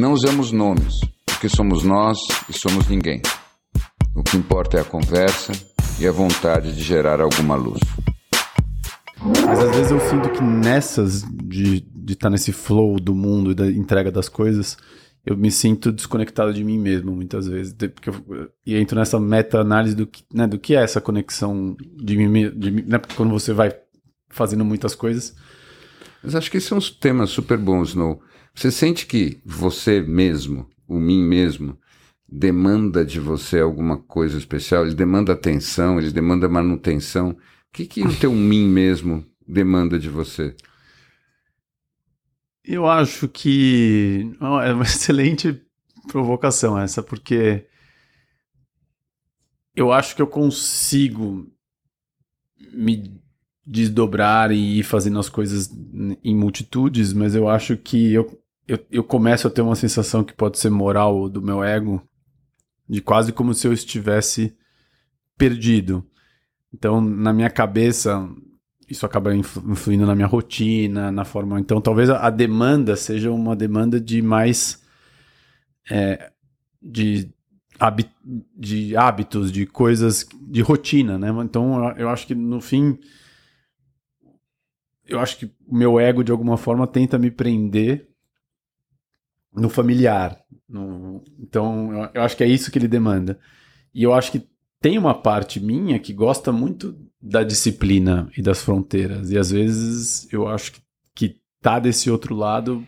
Não usamos nomes, porque somos nós e somos ninguém. O que importa é a conversa e a vontade de gerar alguma luz. Mas às vezes eu sinto que nessas de estar tá nesse flow do mundo e da entrega das coisas, eu me sinto desconectado de mim mesmo muitas vezes. Porque eu, e entro nessa meta-análise do, que, né, do que é essa conexão de mim, de mim né, porque quando você vai fazendo muitas coisas. Mas acho que são temas super bons, no Você sente que você mesmo, o mim mesmo, demanda de você alguma coisa especial? Ele demanda atenção, ele demanda manutenção. O que, que o teu mim mesmo demanda de você? Eu acho que é uma excelente provocação essa, porque eu acho que eu consigo me desdobrar e ir fazendo as coisas em multitudes, mas eu acho que eu, eu, eu começo a ter uma sensação que pode ser moral do meu ego, de quase como se eu estivesse perdido. Então, na minha cabeça, isso acaba influindo na minha rotina, na forma. Então, talvez a demanda seja uma demanda de mais. É, de, de hábitos, de coisas, de rotina, né? Então, eu acho que no fim. Eu acho que o meu ego, de alguma forma, tenta me prender no familiar. No, então, eu, acho que é isso que ele demanda. E eu acho que tem uma parte minha que gosta muito da disciplina e das fronteiras. E às vezes eu acho que, que tá desse outro lado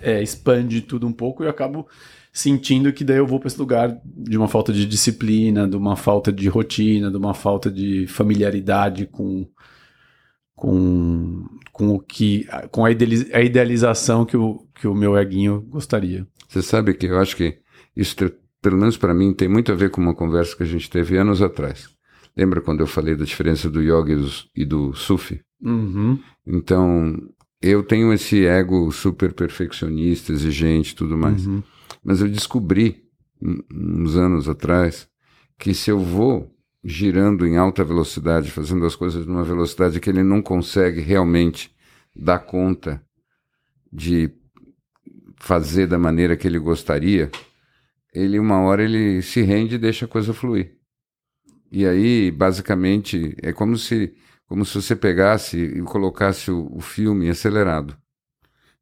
é, expande tudo um pouco e eu acabo sentindo que daí eu vou para esse lugar de uma falta de disciplina, de uma falta de rotina, de uma falta de familiaridade com com, com o que com a, idealização que o, que o meu eguinho gostaria. Você sabe que eu acho que isso, pelo menos para mim, tem muito a ver com uma conversa que a gente teve anos atrás. Lembra quando eu falei da diferença do yoga e do, sufi? Uhum. Então, eu tenho esse ego super perfeccionista, exigente tudo mais. Uhum. Mas eu descobri, uns anos atrás, que se eu vou girando em alta velocidade, fazendo as coisas numa velocidade que ele não consegue realmente dar conta de fazer da maneira que ele gostaria, ele uma hora ele se rende e deixa a coisa fluir. E aí, basicamente, é como se, como se você pegasse e colocasse o, o filme acelerado.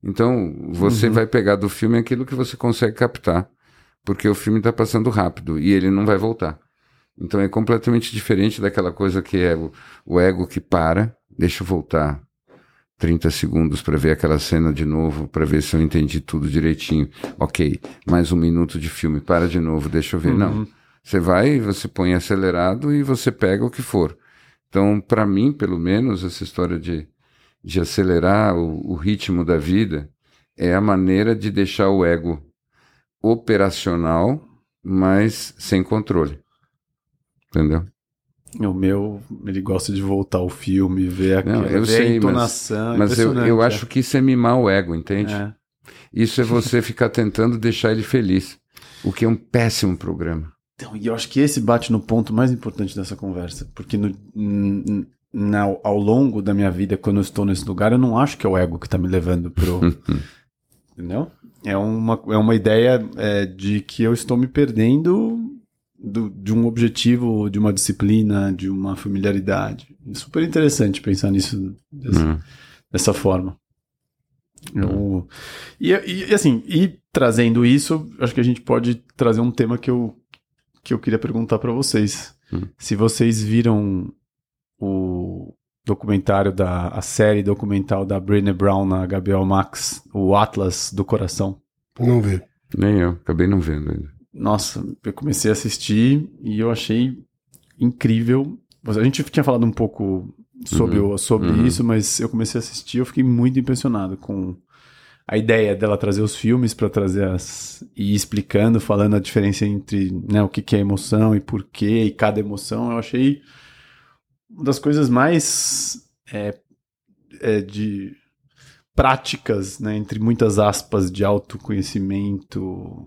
Então, você uhum. vai pegar do filme aquilo que você consegue captar, porque o filme está passando rápido e ele não vai voltar. Então, é completamente diferente daquela coisa que é o, o ego que para, deixa eu voltar 30 segundos para ver aquela cena de novo, para ver se eu entendi tudo direitinho. Ok, mais um minuto de filme, para de novo, deixa eu ver. Uhum. Não você vai, você põe acelerado e você pega o que for. Então, para mim, pelo menos, essa história de, de acelerar o, o ritmo da vida é a maneira de deixar o ego operacional, mas sem controle. Entendeu? O meu, ele gosta de voltar ao filme, ver, a, Não, eu ver sei, a entonação. Mas, mas eu, eu é. acho que isso é mimar o ego, entende? É. Isso é você ficar tentando deixar ele feliz, o que é um péssimo programa. Então, e eu acho que esse bate no ponto mais importante dessa conversa, porque no, na, ao longo da minha vida, quando eu estou nesse lugar, eu não acho que é o ego que está me levando pro. entendeu? É uma, é uma ideia é, de que eu estou me perdendo do, de um objetivo, de uma disciplina, de uma familiaridade. É super interessante pensar nisso dessa, uhum. dessa forma. Eu, uhum. e, e, assim, e trazendo isso, acho que a gente pode trazer um tema que eu que eu queria perguntar para vocês. Hum. Se vocês viram o documentário da a série documental da Brené Brown na HBO Max, o Atlas do Coração. Não vi. Nem eu, acabei não vendo ainda. Nossa, eu comecei a assistir e eu achei incrível. A gente tinha falado um pouco sobre, uhum. sobre uhum. isso, mas eu comecei a assistir, eu fiquei muito impressionado com a ideia dela trazer os filmes para trazer as. e explicando, falando a diferença entre né, o que, que é emoção e por quê, e cada emoção, eu achei uma das coisas mais é, é, de práticas, né, entre muitas aspas, de autoconhecimento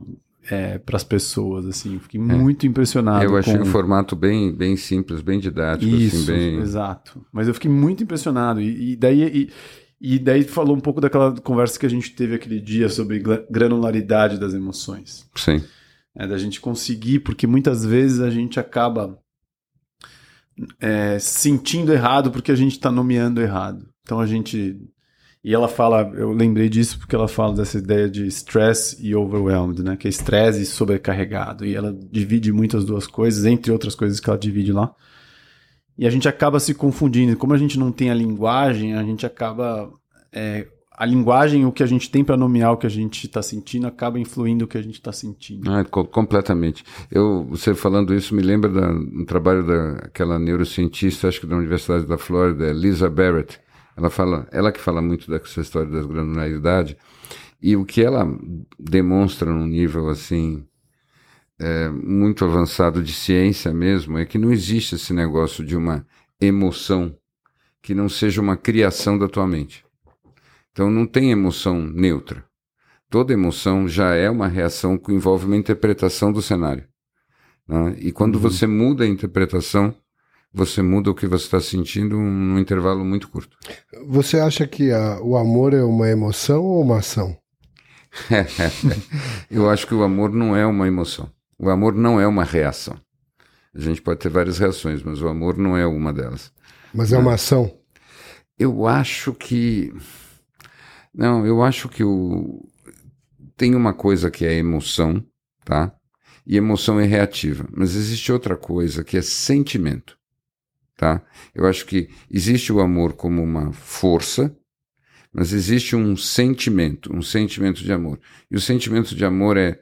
é, para as pessoas, assim, fiquei é. muito impressionado. Eu achei com... o formato bem, bem simples, bem didático, assim, Isso, assim, bem... exato. Mas eu fiquei muito impressionado e, e daí e, e daí falou um pouco daquela conversa que a gente teve aquele dia sobre granularidade das emoções. Sim. É, da gente conseguir, porque muitas vezes a gente acaba é, sentindo errado porque a gente está nomeando errado. Então a gente. E ela fala, eu lembrei disso porque ela fala dessa ideia de stress e overwhelmed, né? Que é estresse e sobrecarregado. E ela divide muitas duas coisas, entre outras coisas que ela divide lá. E a gente acaba se confundindo. Como a gente não tem a linguagem, a gente acaba. É, a linguagem, o que a gente tem para nomear o que a gente está sentindo, acaba influindo o que a gente está sentindo. Ah, co completamente. Eu, você falando isso me lembra da, um trabalho daquela neurocientista, acho que da Universidade da Flórida, Lisa Barrett. Ela fala, ela que fala muito dessa história da granularidade. E o que ela demonstra num nível assim é, muito avançado de ciência mesmo é que não existe esse negócio de uma emoção que não seja uma criação da tua mente. Então não tem emoção neutra. Toda emoção já é uma reação que envolve uma interpretação do cenário. Né? E quando uhum. você muda a interpretação, você muda o que você está sentindo num intervalo muito curto. Você acha que a, o amor é uma emoção ou uma ação? Eu acho que o amor não é uma emoção. O amor não é uma reação. A gente pode ter várias reações, mas o amor não é uma delas. Mas é uma ação? Eu acho que. Não, eu acho que o. Tem uma coisa que é emoção, tá? E emoção é reativa. Mas existe outra coisa que é sentimento, tá? Eu acho que existe o amor como uma força, mas existe um sentimento, um sentimento de amor. E o sentimento de amor é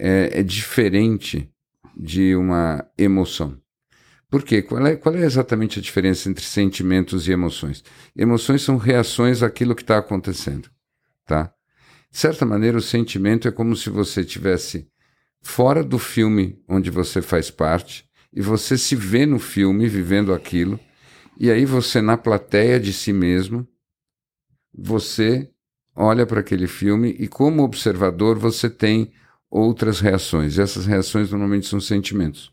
é, é diferente de uma emoção. Por quê? Qual é, qual é exatamente a diferença entre sentimentos e emoções? Emoções são reações àquilo que está acontecendo, tá? De certa maneira, o sentimento é como se você tivesse fora do filme onde você faz parte e você se vê no filme vivendo aquilo e aí você na plateia de si mesmo você olha para aquele filme e como observador você tem outras reações. E essas reações normalmente são sentimentos.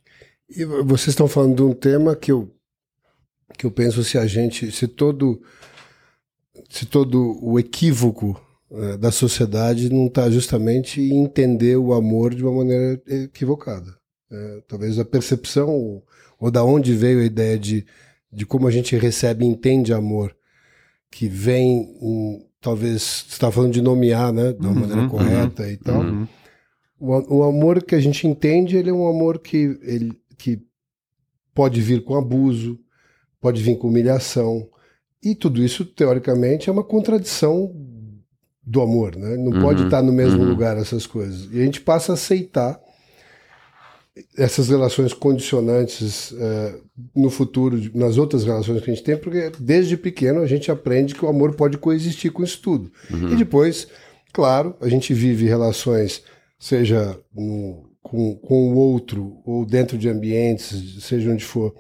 E vocês estão falando de um tema que eu que eu penso se a gente, se todo se todo o equívoco é, da sociedade não está justamente em entender o amor de uma maneira equivocada. É, talvez a percepção ou, ou da onde veio a ideia de, de como a gente recebe e entende amor, que vem, em, talvez, você está falando de nomear, né, uma uhum, maneira correta uhum, e tal. Uhum. O, o, amor que a gente entende, ele é um amor que, ele, que pode vir com abuso, pode vir com humilhação. E tudo isso, teoricamente, é uma contradição do amor, né? Não uhum, pode estar no mesmo uhum. lugar essas coisas. E a gente passa a aceitar essas relações condicionantes uh, no futuro, nas outras relações que a gente tem, porque desde pequeno a gente aprende que o amor pode coexistir com isso tudo. Uhum. E depois, claro, a gente vive relações seja no, com, com o outro ou dentro de ambientes, seja onde for,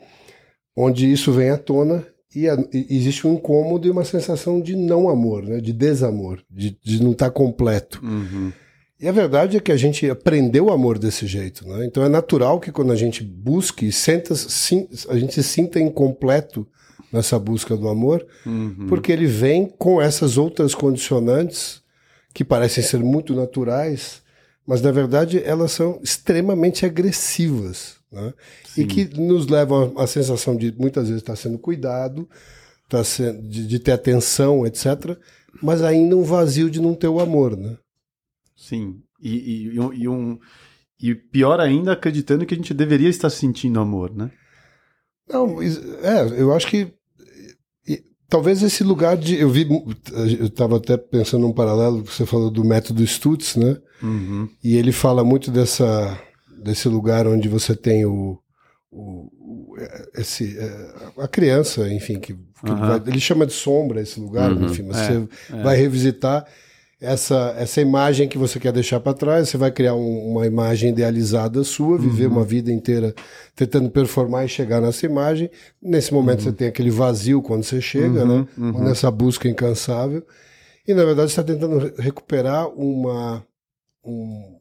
onde isso vem à tona e, a, e existe um incômodo e uma sensação de não amor, né? de desamor, de, de não estar tá completo. Uhum. E a verdade é que a gente aprendeu o amor desse jeito. Né? Então é natural que quando a gente busque, senta, sim, a gente se sinta incompleto nessa busca do amor, uhum. porque ele vem com essas outras condicionantes que parecem ser muito naturais mas na verdade elas são extremamente agressivas né? e que nos levam à sensação de muitas vezes estar sendo cuidado, tá sendo, de, de, ter atenção, etc., mas ainda um vazio de não ter o amor. Né? Sim, e, e, e, um, e pior ainda acreditando que a gente deveria estar sentindo amor, né? Não, é, eu acho que talvez esse lugar de. Eu vi. Eu estava até pensando num paralelo que você falou do método Stutz, né? Uhum. E ele fala muito dessa, desse lugar onde você tem o. o esse, é, a criança, enfim, que, que uhum. vai, ele chama de sombra esse lugar, uhum. enfim, você é, é. vai revisitar. Essa, essa imagem que você quer deixar para trás, você vai criar um, uma imagem idealizada sua, viver uma vida inteira tentando performar e chegar nessa imagem. Nesse momento você tem aquele vazio quando você chega, né? Ou nessa busca incansável. E na verdade você está tentando recuperar uma. Um,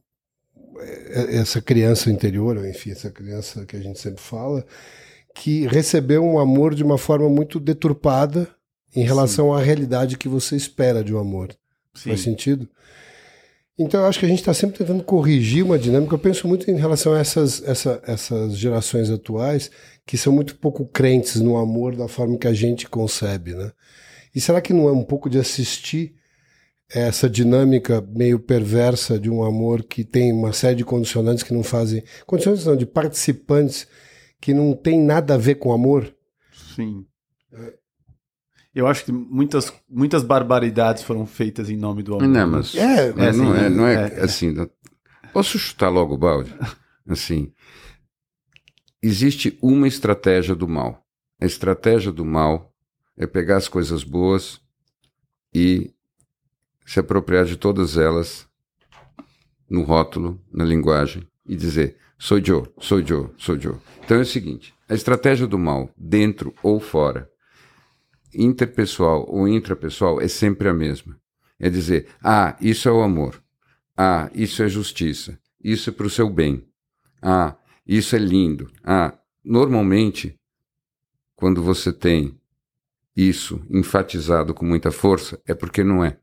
é- essa criança interior, enfim, essa criança que a gente sempre fala, que recebeu um amor de uma forma muito deturpada em relação à realidade que você espera de um amor. Faz sentido? Então eu acho que a gente está sempre tentando corrigir uma dinâmica. Eu penso muito em relação a essas, essa- essas gerações atuais que são muito pouco crentes no amor da forma que a gente concebe, né? E será que não é um pouco de assistir essa dinâmica meio perversa de um amor que tem uma série de condicionantes que não fazem. Condicionantes não, de participantes que não tem nada a ver com amor? Sim. Eu acho que muitas, muitas barbaridades foram feitas em nome do amor. Não, mas É, é, não assim, é, não é, é, é. assim. não- Posso chutar logo o balde? Assim, existe uma estratégia do mal. A estratégia do mal é pegar as coisas boas e se apropriar de todas elas no rótulo, na linguagem e dizer: sou Joe, sou Joe, sou Joe. Então é o seguinte: a estratégia do mal, dentro ou fora, interpessoal ou intrapessoal, é sempre a mesma. É dizer: ah, isso é o amor. Ah, isso é justiça. Isso é para o seu bem. Ah, isso é lindo. Ah, normalmente, quando você tem isso enfatizado com muita força, é porque não é.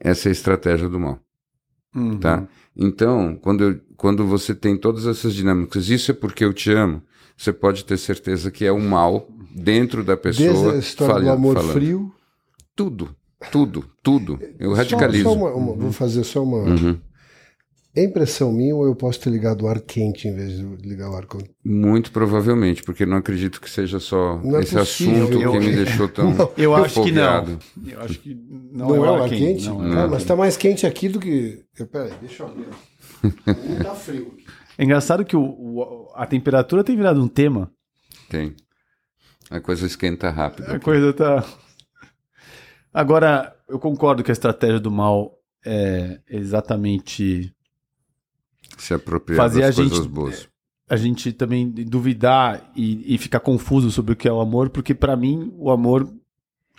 Essa é a estratégia do mal, Uhum. tá? Então, quando, eu- quando você tem todas essas dinâmicas, isso é porque eu te amo, você pode ter certeza que é o mal dentro da Desde pessoa a história do falha- amor falando. frio. Tudo, tudo, tudo. Eu Só- radicalizo. só uma- uma- Vou fazer só uma. Uhum. É impressão minha ou eu posso ter ligado o ar quente em vez de ligar o ar quente? Muito provavelmente, porque não acredito que seja só Não é esse possível. assunto Eu- que me deixou tão. Eu acho que não. Eu acho que não, Não, é é o o ar ar quente? Não, Não. é o Ah, mas quente. tá mais quente aqui do que. Eu- Peraí, deixa eu abrir. Não tá frio. É engraçado que o, o- a temperatura tem virado um tema. Tem. A coisa esquenta rápido. A coisa tá. Agora, eu concordo que a estratégia do mal é exatamente Se apropriar Fazer das a gente- coisas boas. a gente também duvidar e, e ficar confuso sobre o que é o amor, porque pra mim o amor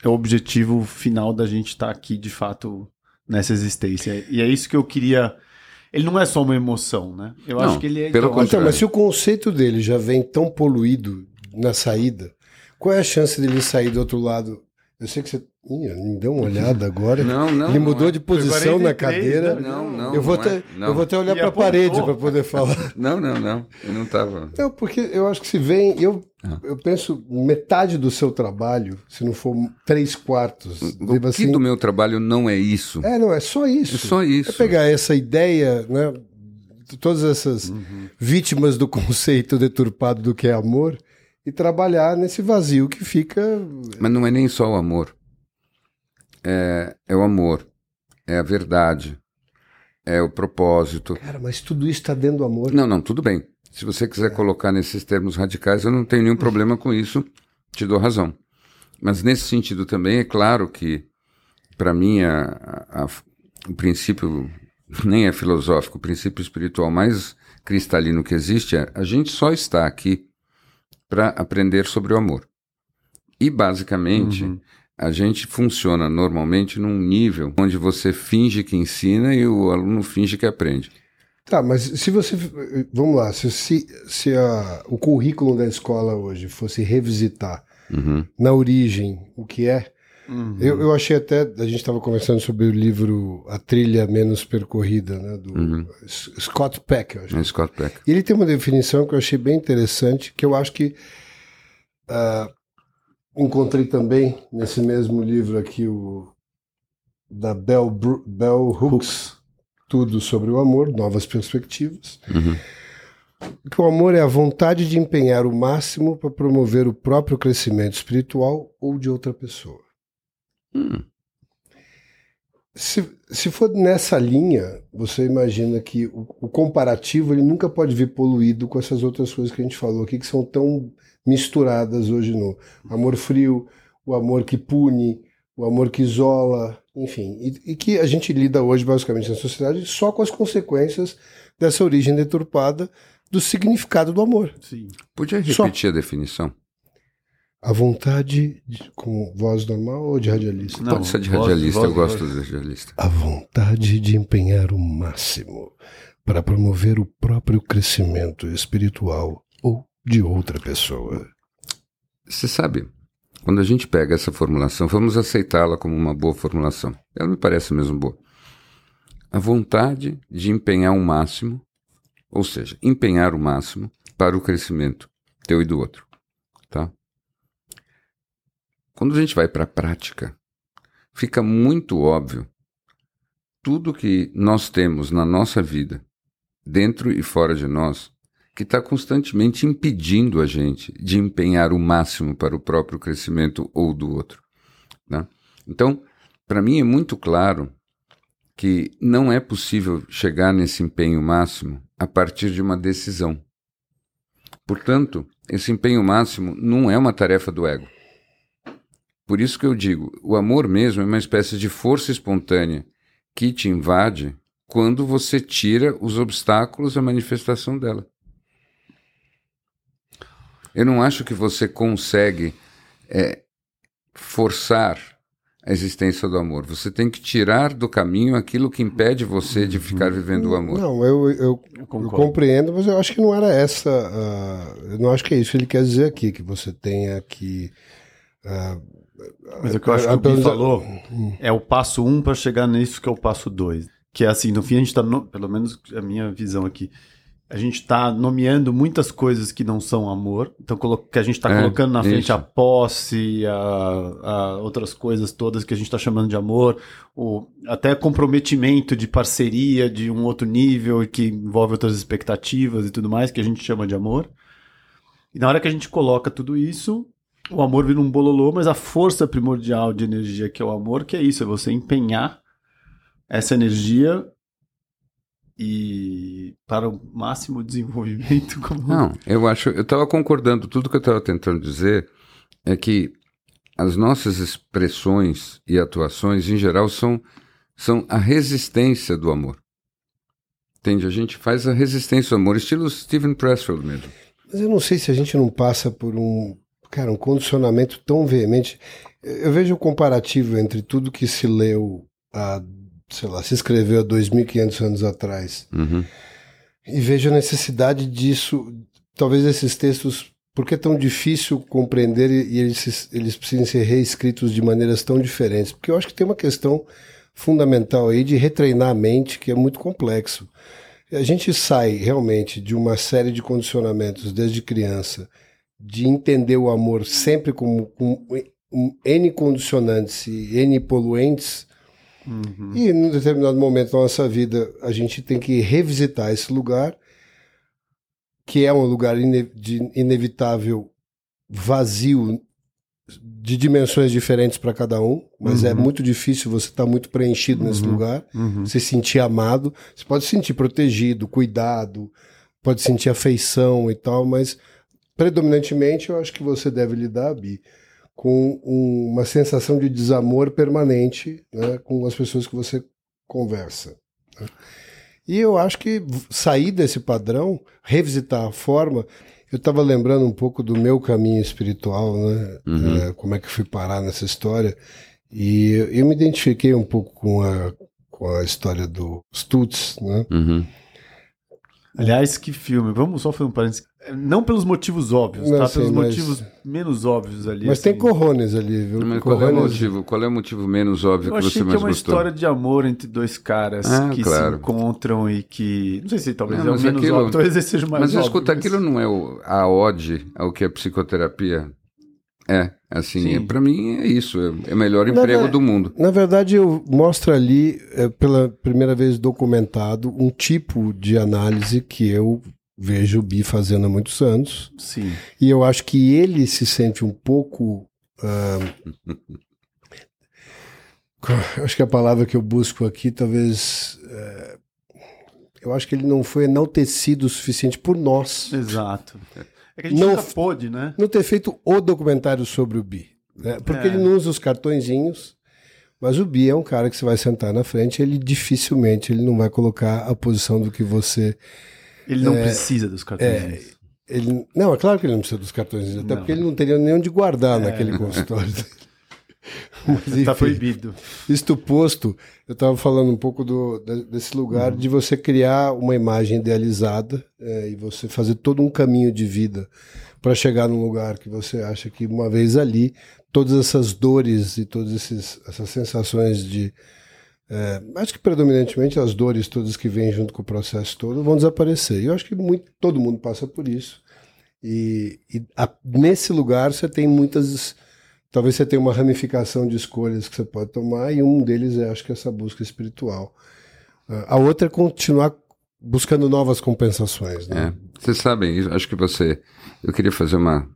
é o objetivo final da gente estar aqui de fato nessa existência. E é isso que eu queria. Ele não é só uma emoção, né? Eu Não, acho que ele é. pelo então, Então, mas se o conceito dele já vem tão poluído na saída, qual é a chance dele sair do outro lado? Eu sei que você. Ih, me deu uma olhada agora. Não, não. Ele não mudou é. de posição na 43, cadeira. né? Não, não. eu, vou não até, é. Não. eu vou até olhar para a parede para poder falar. Não, não, não. Eu não estava. Não, porque eu acho que se vem. Eu, Ah. eu penso metade do seu trabalho, se não for três quartos. O que assim, do meu trabalho não é isso. É, não, é só isso. É só isso. É pegar essa ideia, né? de Todas essas Uhum. vítimas do conceito deturpado do que é amor e trabalhar nesse vazio que fica. Mas não é nem só o amor. É, é o amor. É a verdade. É o propósito. Cara, mas tudo isso está dentro do amor. Não, não, tudo bem. Se você quiser colocar nesses termos radicais, eu não tenho nenhum problema com isso, te dou razão. Mas nesse sentido também, é claro que, para mim, a- a- a- o princípio nem é filosófico, o princípio espiritual mais cristalino que existe é a gente só está aqui para aprender sobre o amor. E, basicamente, Uhum. a gente funciona normalmente num nível onde você finge que ensina e o aluno finge que aprende. Tá, mas se você. Vamos lá, se, se, se a- o currículo da escola hoje fosse revisitar Uhum. na origem o que é. Uhum. Eu, eu achei até. A gente estava conversando sobre o livro A Trilha Menos Percorrida, né? Do Uhum. Scott Peck, eu acho. É Scott Peck. E ele tem uma definição que eu achei bem interessante, que eu acho que ah, encontrei também nesse mesmo livro aqui, o da Bell, Bru- Bell Hooks, Tudo sobre o Amor, Novas Perspectivas. Uhum. Que o amor é a vontade de empenhar o máximo para promover o próprio crescimento espiritual ou de outra pessoa. Hum. Se, se for nessa linha, você imagina que o, o comparativo ele nunca pode vir poluído com essas outras coisas que a gente falou aqui, que são tão misturadas hoje no amor frio, o amor que pune, o amor que isola. enfim, e, e, que a gente lida hoje basicamente na sociedade só com as consequências dessa origem deturpada do significado do amor. Sim. Podia repetir só. a definição? A vontade de, com voz normal ou de radialista? Não, Pode ser de radialista, voz, eu voz, gosto voz. de radialista. A vontade de empenhar o máximo para promover o próprio crescimento espiritual ou de outra pessoa. Você sabe, quando a gente pega essa formulação, vamos aceitá-la como uma boa formulação. Ela me parece mesmo boa. A vontade de empenhar o máximo, ou seja, empenhar o máximo para o crescimento teu e do outro, tá? Quando a gente vai para a prática, fica muito óbvio tudo que nós temos na nossa vida, dentro e fora de nós, que está constantemente impedindo a gente de empenhar o máximo para o próprio crescimento ou do outro. Né? Então, para mim é muito claro que não é possível chegar nesse empenho máximo a partir de uma decisão. Portanto, esse empenho máximo não é uma tarefa do ego. Por isso que eu digo, o amor mesmo é uma espécie de força espontânea que te invade quando você tira os obstáculos à manifestação dela. Eu não acho que você consegue é, forçar a existência do amor. Você tem que tirar do caminho aquilo que impede você de ficar vivendo o amor. Não, eu, eu, eu compreendo, mas eu acho que não era essa. Uh, eu não acho que é isso que ele quer dizer aqui, que você tenha que. Uh, mas o que eu acho que o Gui falou é o passo um para chegar nisso que é o passo dois. Que é assim, no fim a gente está, pelo menos a minha visão aqui, a gente está nomeando muitas coisas que não são amor. Então, que a gente está é, colocando na frente a posse, a, a, outras coisas todas que a gente está chamando de amor, o, até comprometimento de parceria de um outro nível que envolve outras expectativas e tudo mais, que a gente chama de amor. E na hora que a gente coloca tudo isso, o amor vira um bololô, mas a força primordial de energia que é o amor, que é isso, é você empenhar essa energia e para o máximo desenvolvimento como Não, eu acho, eu estava concordando, tudo que eu estava tentando dizer é que as nossas expressões e atuações em geral são são a resistência do amor. Entende? A gente faz a resistência do amor, estilo Steven Pressfield mesmo. Mas eu não sei se a gente não passa por um cara, um condicionamento tão veemente. Eu vejo o comparativo entre tudo que se leu há, sei lá, se escreveu há 2.500 anos atrás uhum. e vejo a necessidade disso, talvez esses textos, porque é tão difícil compreender e eles, eles precisam ser reescritos de maneiras tão diferentes, porque eu acho que tem uma questão fundamental aí de retreinar a mente que é muito complexo. A gente sai realmente de uma série de condicionamentos desde criança de entender o amor sempre como com N condicionantes e N poluentes. Uhum. E em um determinado momento da nossa vida, a gente tem que revisitar esse lugar, que é um lugar ine de inevitável vazio de dimensões diferentes para cada um, mas é uhum. é muito difícil você estar tá muito preenchido uhum. nesse lugar, uhum. se sentir amado. Você pode se sentir protegido, cuidado, pode sentir afeição e tal, mas predominantemente, eu acho que você deve lidar, Bi, com um, uma sensação de desamor permanente né, com as pessoas que você conversa. Né? E eu acho que sair desse padrão, revisitar a forma. Eu estava lembrando um pouco do meu caminho espiritual, né? Uhum. É, como é que fui parar nessa história. E eu me identifiquei um pouco com a, com a história do Stutz, né? Uhum. Aliás, que filme. Vamos só fazer um parênteses. Não pelos motivos óbvios, não, tá? Sim, pelos mas... motivos menos óbvios ali. Mas assim. tem corrones ali, viu? Mas qual, é o motivo, qual é o motivo menos óbvio Eu que você mais gostou? Eu achei que é uma gostou? história de amor entre dois caras ah, que claro. se encontram e que... Não sei se talvez não, é o menos aquilo... óbvio, talvez seja mais mas, óbvio. Escuta, mas escuta, aquilo não é o, a ode ao que a psicoterapia é, assim, para mim é isso, é, é o melhor emprego do mundo. Na verdade, eu mostro ali, é, pela primeira vez documentado, um tipo de análise que eu vejo o Bi fazendo há muitos anos. Sim. E eu acho que ele se sente um pouco. Uh, acho que a palavra que eu busco aqui, talvez. Uh, eu acho que ele não foi enaltecido o suficiente por nós. Exato. É que a gente não pôde, né? Não ter feito o documentário sobre o Bi. Né? Porque é. ele não usa os cartõezinhos. Mas o Bi é um cara que você vai sentar na frente, ele dificilmente ele não vai colocar a posição do que você. Ele não é, precisa dos cartões. É, ele, não, é claro que ele não precisa dos cartões, até não. porque ele não teria nem onde guardar é. naquele consultório. Está proibido. Isto posto, eu estava falando um pouco do, desse lugar uhum. de você criar uma imagem idealizada é, e você fazer todo um caminho de vida para chegar num lugar que você acha que uma vez ali, todas essas dores e todas esses, essas sensações de. É, acho que predominantemente as dores todas que vêm junto com o processo todo vão desaparecer. E eu acho que muito, todo mundo passa por isso. E, e a, nesse lugar você tem muitas talvez você tenha uma ramificação de escolhas que você pode tomar e um deles é, acho que, essa busca espiritual. Ah, a outra é continuar buscando novas compensações. Né? É. Vocês sabem, acho que você. Eu queria fazer uma,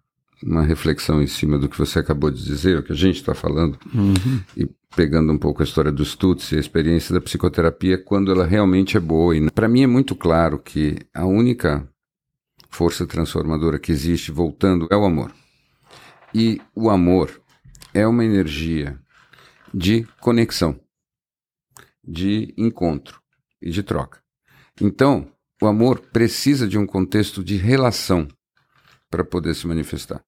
uma reflexão em cima do que você acabou de dizer, o que a gente está falando, uhum. e pegando um pouco a história dos Stutz e a experiência da psicoterapia, quando ela realmente é boa. E para mim é muito claro que a única força transformadora que existe, voltando, é o amor. E o amor é uma energia de conexão, de encontro e de troca. Então, o amor precisa de um contexto de relação para poder se manifestar.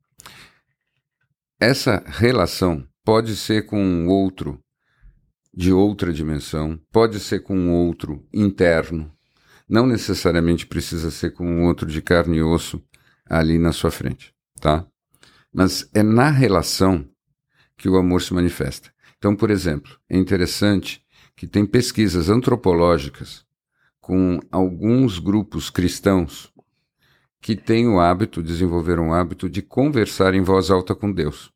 Essa relação pode ser com um outro de outra dimensão, pode ser com um outro interno, não necessariamente precisa ser com um outro de carne e osso ali na sua frente, tá? Mas é na relação que o amor se manifesta. Então, por exemplo, é interessante que tem pesquisas antropológicas com alguns grupos cristãos que têm o hábito, desenvolveram o hábito de conversar em voz alta com Deus.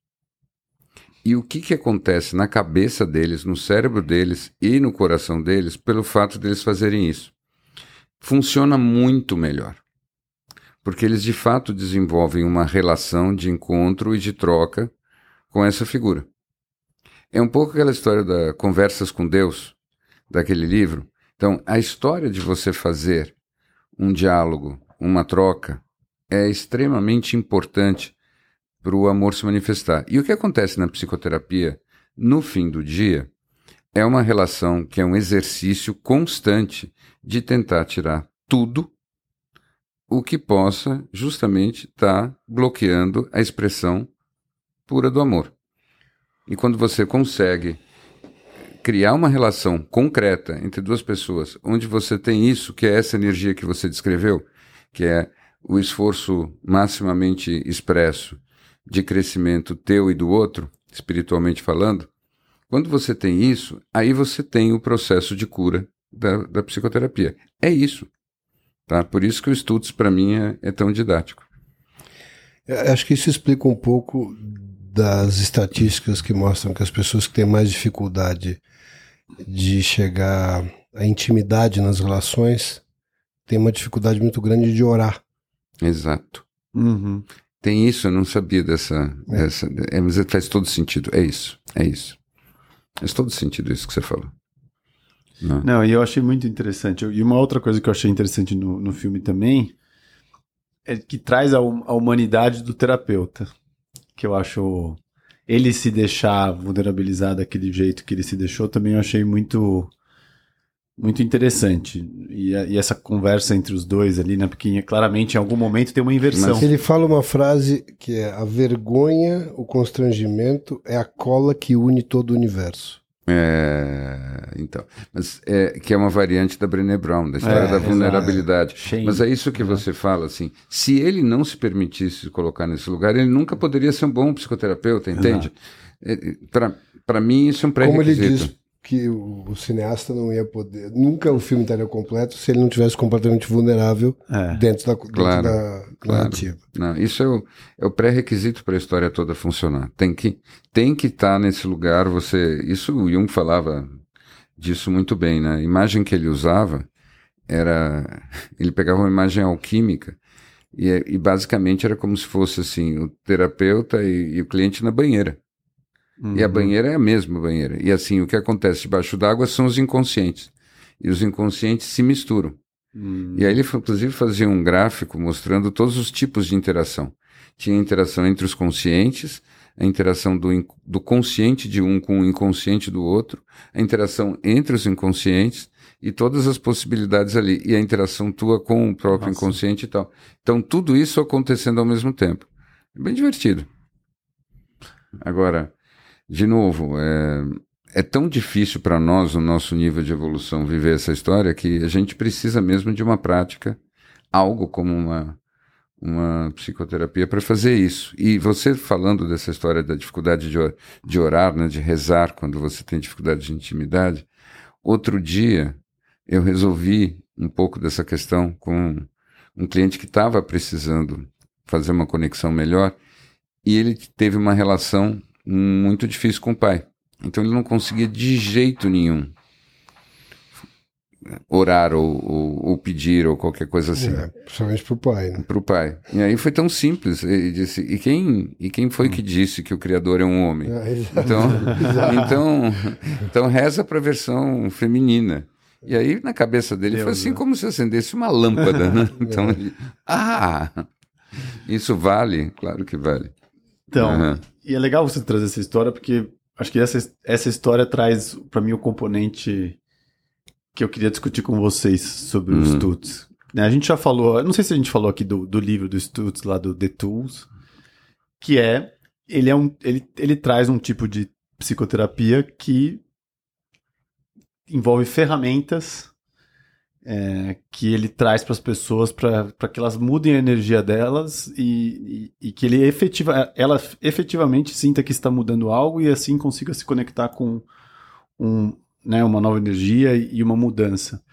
E o que, que acontece na cabeça deles, no cérebro deles e no coração deles pelo fato deles fazerem isso? Funciona muito melhor porque eles de fato desenvolvem uma relação de encontro e de troca com essa figura. É um pouco aquela história da Conversas com Deus, daquele livro. Então, a história de você fazer um diálogo, uma troca, é extremamente importante para o amor se manifestar. E o que acontece na psicoterapia, no fim do dia, é uma relação que é um exercício constante de tentar tirar tudo o que possa justamente estar tá bloqueando a expressão pura do amor. E quando você consegue criar uma relação concreta entre duas pessoas, onde você tem isso, que é essa energia que você descreveu, que é o esforço maximamente expresso de crescimento teu e do outro, espiritualmente falando, quando você tem isso, aí você tem o processo de cura da, da psicoterapia. É isso. Tá? Por isso que o estudos, para mim, é, é tão didático. Eu acho que isso explica um pouco das estatísticas que mostram que as pessoas que têm mais dificuldade de chegar à intimidade nas relações têm uma dificuldade muito grande de orar. Exato. Uhum. Tem isso, eu não sabia dessa. É. dessa é, mas faz todo sentido. É isso, é isso. Faz todo sentido isso que você falou. Não. Não, e eu achei muito interessante. E uma outra coisa que eu achei interessante no, no filme também é que traz a, a humanidade do terapeuta. Que eu acho. Ele se deixar vulnerabilizar daquele jeito que ele se deixou também eu achei muito muito interessante. E, e, essa conversa entre os dois ali, né? Porque claramente em algum momento tem uma inversão. Mas ele fala uma frase que é: a vergonha, o constrangimento é a cola que une todo o universo. É, então, mas é, que é uma variante da Brené Brown, da história é, da vulnerabilidade. Mas é isso que você fala, assim, se ele não se permitisse se colocar nesse lugar, ele nunca poderia ser um bom psicoterapeuta, entende? É, Para mim, isso é um pré-requisito. Como ele diz que o, cineasta não ia poder. Nunca o filme estaria completo se ele não tivesse completamente vulnerável é. dentro da, dentro claro, da claro. narrativa. Não, isso é o, é o pré-requisito para a história toda funcionar. Tem que tem que estar tá nesse lugar. Você, isso o Jung falava disso muito bem, né? A imagem que ele usava era, ele pegava uma imagem alquímica e, e basicamente era como se fosse assim o terapeuta e, e o cliente na banheira. Uhum. E a uhum. banheira é a mesma banheira. E assim, o que acontece debaixo d'água são os inconscientes. E os inconscientes se misturam. Uhum. E aí ele, inclusive, fazia um gráfico mostrando todos os tipos de interação. Tinha interação entre os conscientes, a interação do, do consciente de um com o inconsciente do outro, a interação entre os inconscientes e todas as possibilidades ali, e a interação tua com o próprio Nossa. inconsciente e tal. Então, tudo isso acontecendo ao mesmo tempo. É bem divertido. Agora, de novo, é, é tão difícil para nós, o nosso nível de evolução, viver essa história que a gente precisa mesmo de uma prática, algo como uma, uma psicoterapia para fazer isso. E você falando dessa história da dificuldade de, de orar, né, de rezar quando você tem dificuldade de intimidade, outro dia eu resolvi um pouco dessa questão com um cliente que estava precisando fazer uma conexão melhor e ele teve uma relação muito difícil com o pai. Então ele não conseguia de jeito nenhum orar ou, ou, ou pedir ou qualquer coisa assim. É, principalmente para o pai. Né? Para o pai. E aí foi tão simples. Ele disse, e quem, e quem foi que disse que o Criador é um homem? É, então, então, então reza para a versão feminina. E aí na cabeça dele Deus foi assim Deus. como se acendesse uma lâmpada. Né? Então, ele, ah, isso vale? Claro que vale. Então, uhum. E é legal você trazer essa história porque acho que essa, essa história traz para mim o componente que eu queria discutir com vocês sobre uhum. o Stutz. Né, a gente já falou, não sei se a gente falou aqui do, do livro do Stutz, lá do The Tools, que é, ele, é um, ele, ele traz um tipo de psicoterapia que envolve ferramentas é, que ele traz para as pessoas para que elas mudem a energia delas e, e, e, que ele efetiva, ela efetivamente sinta que está mudando algo e assim consiga se conectar com um, né, uma nova energia e uma mudança.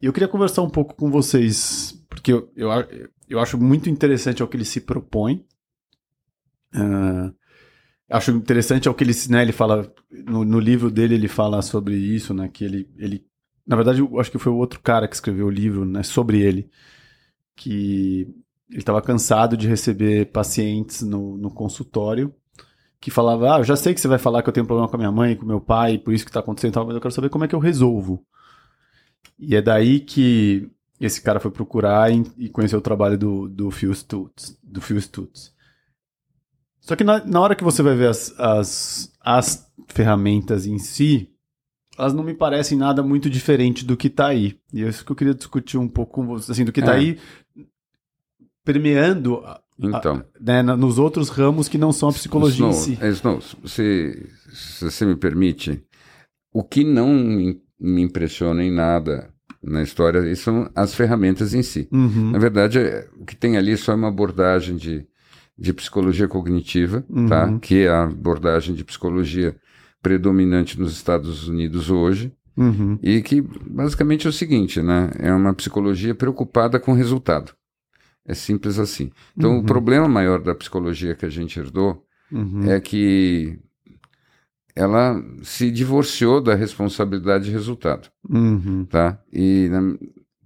E eu queria conversar um pouco com vocês, porque eu, eu, eu acho muito interessante ao que ele se propõe. Uh, acho interessante ao que ele, né, ele fala, no, no livro dele ele fala sobre isso, né, que ele, ele na verdade, eu acho que foi o outro cara que escreveu o livro né, sobre ele, que ele estava cansado de receber pacientes no, no consultório que falava, ah, eu já sei que você vai falar que eu tenho problema com a minha mãe, com meu pai, por isso que está acontecendo, mas eu quero saber como é que eu resolvo. E é daí que esse cara foi procurar e, e conheceu o trabalho do, do Phil Stutz. Do Phil Stutz. Só que na, na hora que você vai ver as, as, as ferramentas em si, elas não me parecem nada muito diferente do que está aí. E é isso que eu queria discutir um pouco com você, assim, do que está é. aí permeando então. A, né, nos outros ramos que não são a psicologia Snow, em si. É, se, se você me permite, o que não me impressiona em nada na história são as ferramentas em si. Uhum. Na verdade, é, o que tem ali é só é uma abordagem de, de psicologia cognitiva, tá? uhum. tá? que é a abordagem de psicologia predominante nos Estados Unidos hoje, uhum. e que basicamente é o seguinte, né? É uma psicologia preocupada com o resultado. É simples assim. Então, uhum. o problema maior da psicologia que a gente herdou uhum. é que ela se divorciou da responsabilidade de resultado, uhum. tá? E na,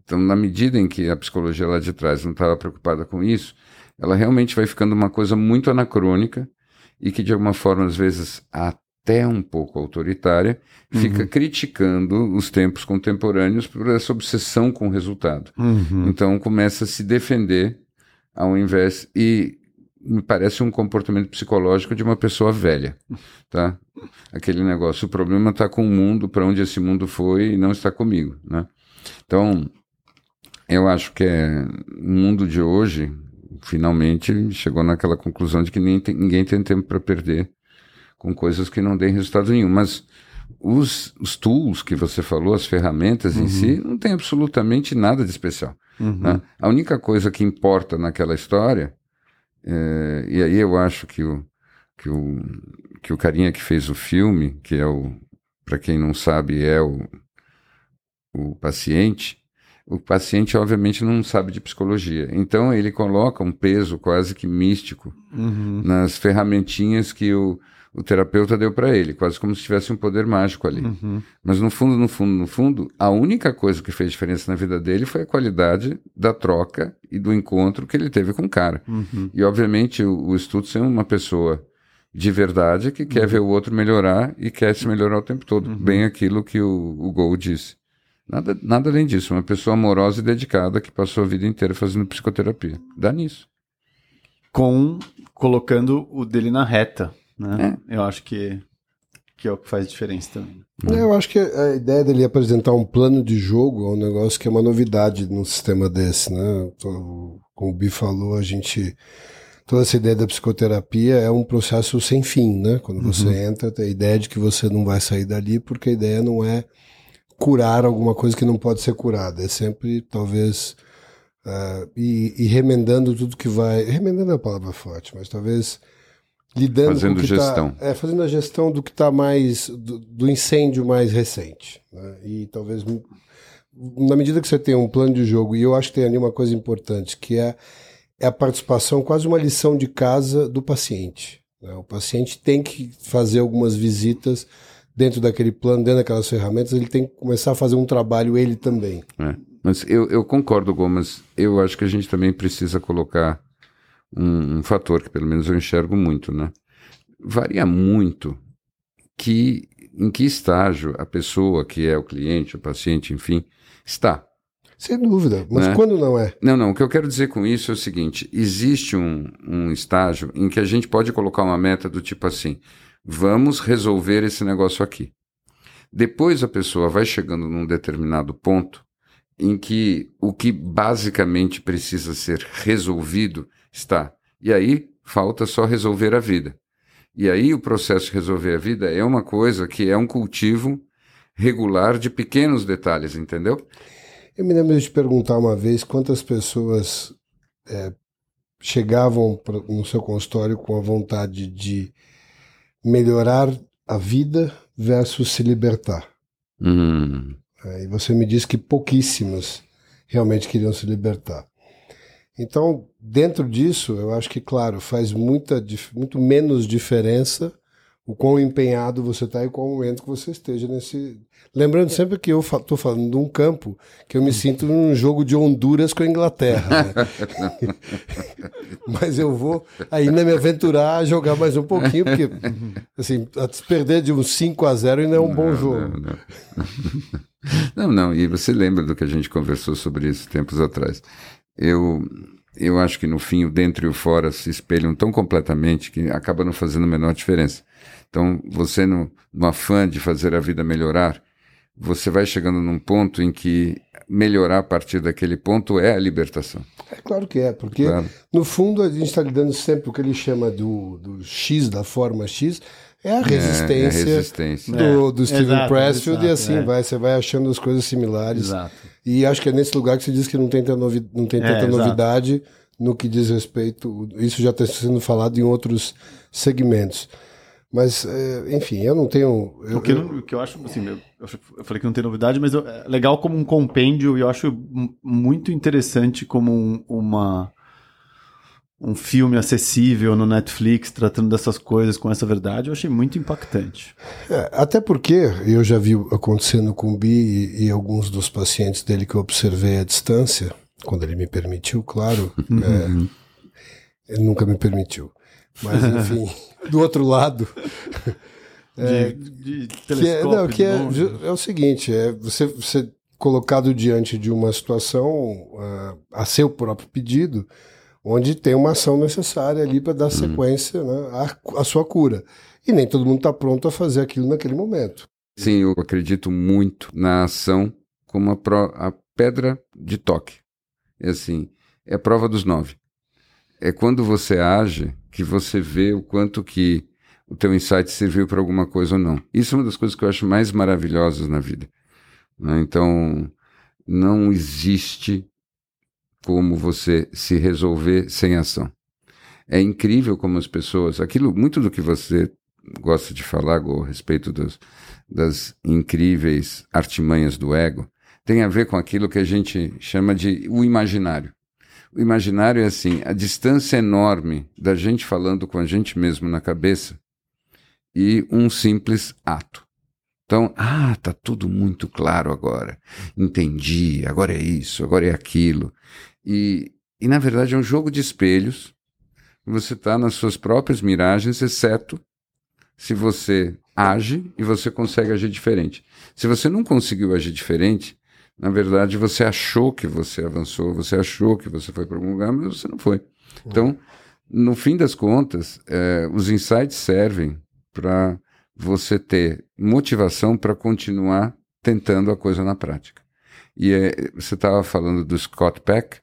então, na medida em que a psicologia lá de trás não estava preocupada com isso, ela realmente vai ficando uma coisa muito anacrônica e que de alguma forma às vezes a até um pouco autoritária, fica uhum. criticando os tempos contemporâneos por essa obsessão com o resultado. Uhum. Então começa a se defender ao invés e me parece um comportamento psicológico de uma pessoa velha, tá? Aquele negócio, o problema está com o mundo, para onde esse mundo foi e não está comigo, né? Então, eu acho que é o mundo de hoje finalmente chegou naquela conclusão de que tem, ninguém tem tempo para perder com coisas que não deem resultado nenhum. Mas os, os tools que você falou, as ferramentas uhum. em si, não tem absolutamente nada de especial. Uhum. Né? A única coisa que importa naquela história, é, e aí eu acho que o, que, o, que o carinha que fez o filme, que é o, para quem não sabe, é o, o paciente, o paciente obviamente não sabe de psicologia. Então ele coloca um peso quase que místico uhum. nas ferramentinhas que o o terapeuta deu para ele, quase como se tivesse um poder mágico ali. Uhum. Mas no fundo, no fundo, no fundo, a única coisa que fez diferença na vida dele foi a qualidade da troca e do encontro que ele teve com o cara. Uhum. E obviamente o, o Stutz é uma pessoa de verdade que quer ver o outro melhorar e quer se melhorar o tempo todo. Uhum. Bem aquilo que o, o Gol disse. Nada, nada além disso, uma pessoa amorosa e dedicada que passou a vida inteira fazendo psicoterapia. Dá nisso. Com colocando o dele na reta né? É. Eu acho que, que é o que faz diferença também. É, eu acho que a ideia dele apresentar um plano de jogo é um negócio que é uma novidade num sistema desse, né? Como o Bi falou, a gente toda essa ideia da psicoterapia é um processo sem fim, né? Quando você uhum. entra, tem a ideia de que você não vai sair dali, porque a ideia não é curar alguma coisa que não pode ser curada. É sempre, talvez, uh, e, e, remendando tudo que vai. Remendando é a palavra forte, mas talvez lidando fazendo tá gestão. Tá, é, fazendo a gestão do que está mais. Do, do, incêndio mais recente. Né? E talvez. Na medida que você tem um plano de jogo, e eu acho que tem ali uma coisa importante, que é, é a participação, quase uma lição de casa do paciente. Né? O paciente tem que fazer algumas visitas dentro daquele plano, dentro daquelas ferramentas, ele tem que começar a fazer um trabalho ele também. É, mas eu, eu concordo, Gomes. Eu acho que a gente também precisa colocar um, um, fator que pelo menos eu enxergo muito, né? Varia muito que em que estágio a pessoa que é o cliente, o paciente, enfim, está. Sem dúvida, mas né? quando não é? Não, não. O que eu quero dizer com isso é o seguinte: existe um, um estágio em que a gente pode colocar uma meta do tipo assim: Vamos resolver esse negócio aqui. Depois a pessoa vai chegando num determinado ponto em que o que basicamente precisa ser resolvido está. E aí falta só resolver a vida. E aí o processo de resolver a vida é uma coisa que é um cultivo regular de pequenos detalhes, entendeu? Eu me lembro de te perguntar uma vez quantas pessoas é, chegavam no seu consultório com a vontade de melhorar a vida versus se libertar. Hum. É, e você me disse que pouquíssimas realmente queriam se libertar. Então, dentro disso, eu acho que, claro, faz muita, muito menos diferença o quão empenhado você está e qual momento que você esteja nesse. Lembrando sempre que eu estou falando de um campo que eu me sinto num jogo de Honduras com a Inglaterra. Né? Mas eu vou ainda me aventurar a jogar mais um pouquinho, porque assim, perder de uns 5 a 0 ainda é um não, bom jogo. Não não. não, não, e você lembra do que a gente conversou sobre isso tempos atrás. Eu, eu acho que no fim o dentro e o fora se espelham tão completamente que acaba não fazendo a menor diferença. Então, você, no, no afã de fazer a vida melhorar, você vai chegando num ponto em que melhorar a partir daquele ponto é a libertação. É claro que é, porque claro. no fundo a gente está lidando sempre com o que ele chama do, do X, da forma X, é a resistência, é, é a resistência. do, do Steven exato, Pressfield, exato, e assim é. vai, você vai achando as coisas similares. Exato. E acho que é nesse lugar que você diz que não tem, novi não tem tanta é, novidade no que diz respeito. Isso já está sendo falado em outros segmentos. Mas, é, enfim, eu não tenho. Eu, o, que, eu, o que eu acho, assim, eu, eu, falei que não tem novidade, mas eu, é legal como um compêndio e eu acho muito interessante como um, uma, um filme acessível no Netflix tratando dessas coisas com essa verdade. Eu achei muito impactante. É, até porque eu já vi acontecendo com o Bi e, e, alguns dos pacientes dele que eu observei à distância, quando ele me permitiu, claro. Uhum. É, ele nunca me permitiu. Mas, enfim. do outro lado. É, de, de que é, não, que é, é, o seguinte, é você, você colocado diante de uma situação uh, a seu próprio pedido, onde tem uma ação necessária ali para dar uhum. sequência né, à, à sua cura. E nem todo mundo está pronto a fazer aquilo naquele momento. Sim, eu acredito muito na ação como a, pro, a pedra de toque. É assim, é a prova dos nove. É quando você age que você vê o quanto que o teu insight serviu para alguma coisa ou não. Isso é uma das coisas que eu acho mais maravilhosas na vida. Né? Então, não existe como você se resolver sem ação. É incrível como as pessoas, aquilo, muito do que você gosta de falar a respeito dos, das incríveis artimanhas do ego, tem a ver com aquilo que a gente chama de o imaginário. O imaginário é assim, a distância enorme da gente falando com a gente mesmo na cabeça e um simples ato. Então, ah, tá tudo muito claro agora. Entendi, agora é isso, agora é aquilo. E, e na verdade é um jogo de espelhos. Você está nas suas próprias miragens, exceto se você age e você consegue agir diferente. Se você não conseguiu agir diferente, na verdade, você achou que você avançou, você achou que você foi para algum lugar, mas você não foi. Então, no fim das contas, é, os insights servem para você ter motivação para continuar tentando a coisa na prática. E é, você estava falando do Scott Peck,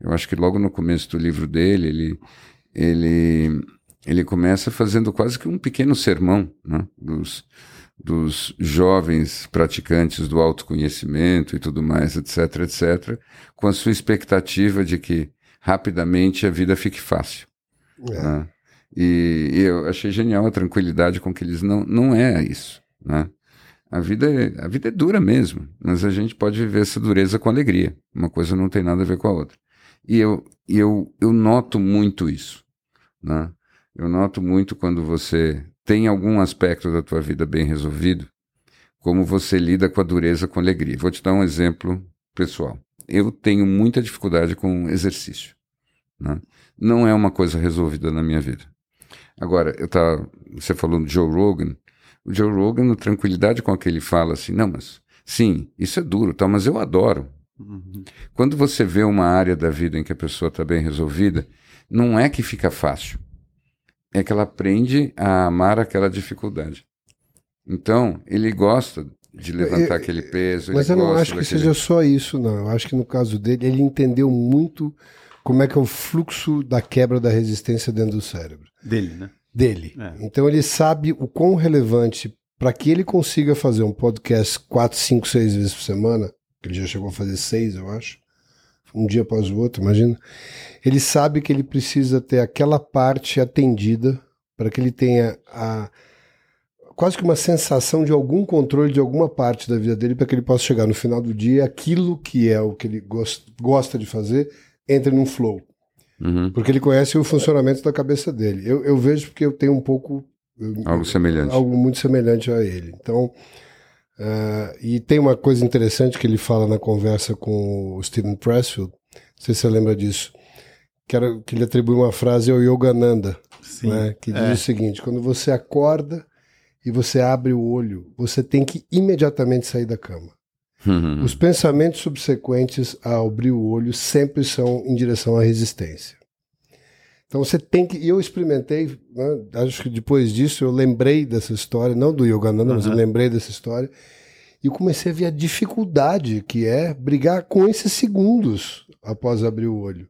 eu acho que logo no começo do livro dele, ele, ele, ele começa fazendo quase que um pequeno sermão né, dos, dos jovens praticantes do autoconhecimento e tudo mais, etc., etc., com a sua expectativa de que rapidamente a vida fique fácil. É. Né? E, e, eu achei genial a tranquilidade com que eles não, não é isso. Né? A vida, é, a vida é dura mesmo, mas a gente pode viver essa dureza com alegria. Uma coisa não tem nada a ver com a outra. E eu, eu, eu noto muito isso. Né? Eu noto muito quando você tem algum aspecto da tua vida bem resolvido, como você lida com a dureza com alegria. Vou te dar um exemplo pessoal. Eu tenho muita dificuldade com exercício. Né? Não é uma coisa resolvida na minha vida. Agora, eu tava, você falou do Joe Rogan. O Joe Rogan, a tranquilidade com a que ele fala assim, não, mas sim, isso é duro, tá, mas eu adoro. Uhum. Quando você vê uma área da vida em que a pessoa está bem resolvida, não é que fica fácil, é que ela aprende a amar aquela dificuldade. Então, ele gosta de levantar eu, aquele peso. Mas eu não acho que seja só isso, não. Eu acho que no caso dele, ele entendeu muito como é que é o fluxo da quebra da resistência dentro do cérebro. Dele, né? Dele. É. Então ele sabe o quão relevante para que ele consiga fazer um podcast quatro, cinco, seis vezes por semana, ele já chegou a fazer seis, eu acho, um dia após o outro, imagina. Ele sabe que ele precisa ter aquela parte atendida para que ele tenha a quase que uma sensação de algum controle de alguma parte da vida dele para que ele possa chegar no final do dia aquilo que é o que ele gosta de fazer entre num flow. Uhum. Porque ele conhece o funcionamento da cabeça dele. Eu, eu vejo porque eu tenho um pouco. Algo semelhante. Algo muito semelhante a ele. Então. Uh, e tem uma coisa interessante que ele fala na conversa com o Stephen Pressfield, não sei se você lembra disso, que, era, que ele atribui uma frase ao Yogananda, né, que diz é. o seguinte: quando você acorda e você abre o olho, você tem que imediatamente sair da cama. Uhum. Os pensamentos subsequentes a abrir o olho sempre são em direção à resistência. Então você tem que. Eu experimentei, né, acho que depois disso eu lembrei dessa história, não do Yogananda, uhum. mas eu lembrei dessa história. E comecei a ver a dificuldade que é brigar com esses segundos após abrir o olho.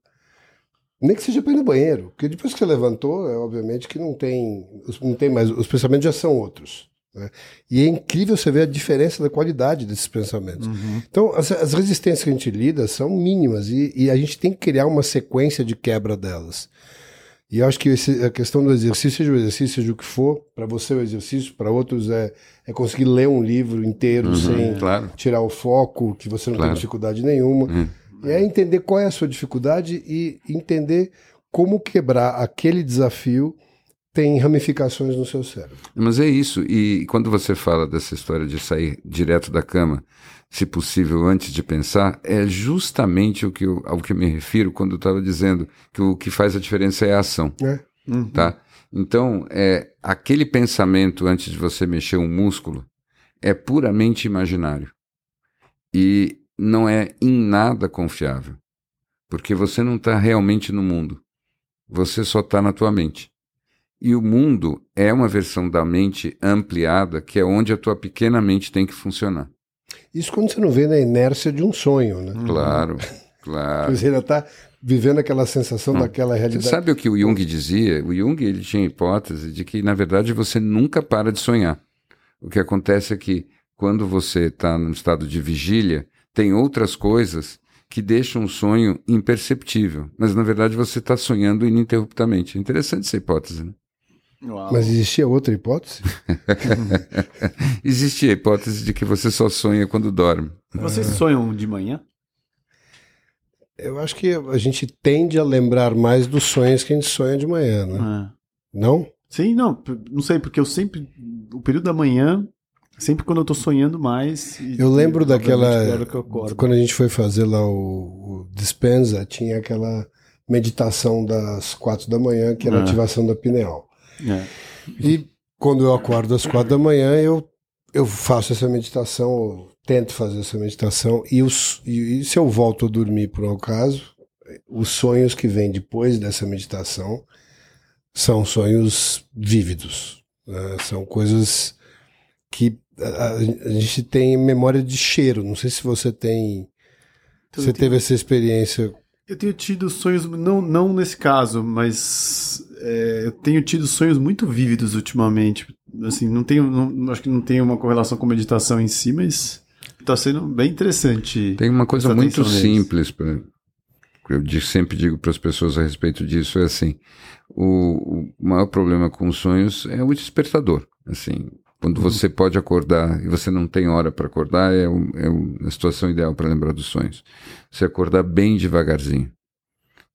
Nem que seja para ir no banheiro, porque depois que você levantou, é obviamente que não tem, não tem mais, os pensamentos já são outros. Né? E é incrível você ver a diferença da qualidade desses pensamentos. Uhum. Então, as, as, resistências que a gente lida são mínimas e, e, a gente tem que criar uma sequência de quebra delas. E eu acho que esse, a questão do exercício, seja o exercício, seja o que for, para você o exercício, para outros é, é conseguir ler um livro inteiro uhum, sem claro. tirar o foco, que você não claro. tem dificuldade nenhuma. Uhum. E é entender qual é a sua dificuldade e entender como quebrar aquele desafio tem ramificações no seu cérebro. Mas é isso. E quando você fala dessa história de sair direto da cama, se possível, antes de pensar, é justamente o que eu, ao que eu me refiro quando eu estava dizendo que o que faz a diferença é a ação. É. Uhum. Tá? Então, é, aquele pensamento antes de você mexer um músculo é puramente imaginário. E não é em nada confiável. Porque você não está realmente no mundo. Você só está na tua mente. E o mundo é uma versão da mente ampliada, que é onde a tua pequena mente tem que funcionar. Isso quando você não vê na inércia de um sonho, né? Claro, claro. Você ainda está vivendo aquela sensação hum. daquela realidade. Você sabe o que o Jung dizia? O Jung ele tinha a hipótese de que, na verdade, você nunca para de sonhar. O que acontece é que, quando você está num estado de vigília, tem outras coisas que deixam o sonho imperceptível. Mas, na verdade, você está sonhando ininterruptamente. Interessante essa hipótese, né? Uau. Mas existia outra hipótese? existia a hipótese de que você só sonha quando dorme. Vocês sonham de manhã? Eu acho que a gente tende a lembrar mais dos sonhos que a gente sonha de manhã, né? É. Não? Sim, não. Não sei, porque eu sempre. O período da manhã, sempre quando eu tô sonhando mais. eu lembro daquela. Quando a gente foi fazer lá o, o Dispensa, tinha aquela meditação das quatro da manhã, que era a é. ativação da pineal. É. E quando eu acordo às quatro da manhã, eu, eu faço essa meditação, tento fazer essa meditação, e, os, e, e se eu volto a dormir por um acaso, os sonhos que vêm depois dessa meditação são sonhos vívidos. Né? São coisas que a, a, gente tem memória de cheiro. Não sei se você tem. Então, você teve essa experiência. Eu tenho tido sonhos, não, não nesse caso, mas é, eu tenho tido sonhos muito vívidos ultimamente. Assim, não tenho, não, acho que não tem uma correlação com meditação em si, mas está sendo bem interessante. Tem uma coisa muito simples, pra, eu sempre digo para as pessoas a respeito disso, é assim, o, o maior problema com os sonhos é o despertador. Assim, quando uhum. você pode acordar e você não tem hora para acordar, é, o, é o, a situação ideal para lembrar dos sonhos. Você acordar bem devagarzinho.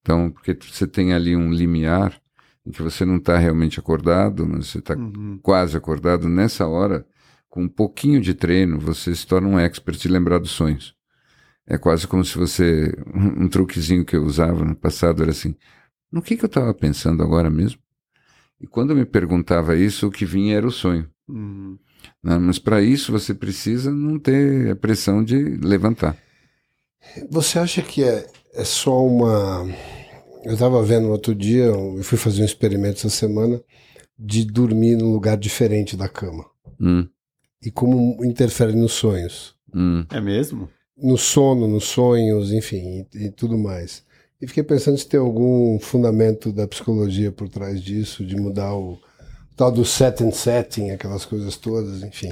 Então, porque você tem ali um limiar em que você não está realmente acordado, mas você está uhum. quase acordado. Nessa hora, com um pouquinho de treino, você se torna um expert de lembrar dos sonhos. É quase como se você. Um, um truquezinho que eu usava no passado era assim: no que, que eu estava pensando agora mesmo? E quando eu me perguntava isso, o que vinha era o sonho. Uhum. Não, mas para isso você precisa não ter a pressão de levantar. Você acha que é, é só uma. Eu estava vendo outro dia, eu fui fazer um experimento essa semana de dormir num lugar diferente da cama. Hum. E como interfere nos sonhos. Hum. É mesmo? No sono, nos sonhos, enfim, e, e tudo mais. E fiquei pensando se tem algum fundamento da psicologia por trás disso, de mudar o tal do set and setting, aquelas coisas todas, enfim.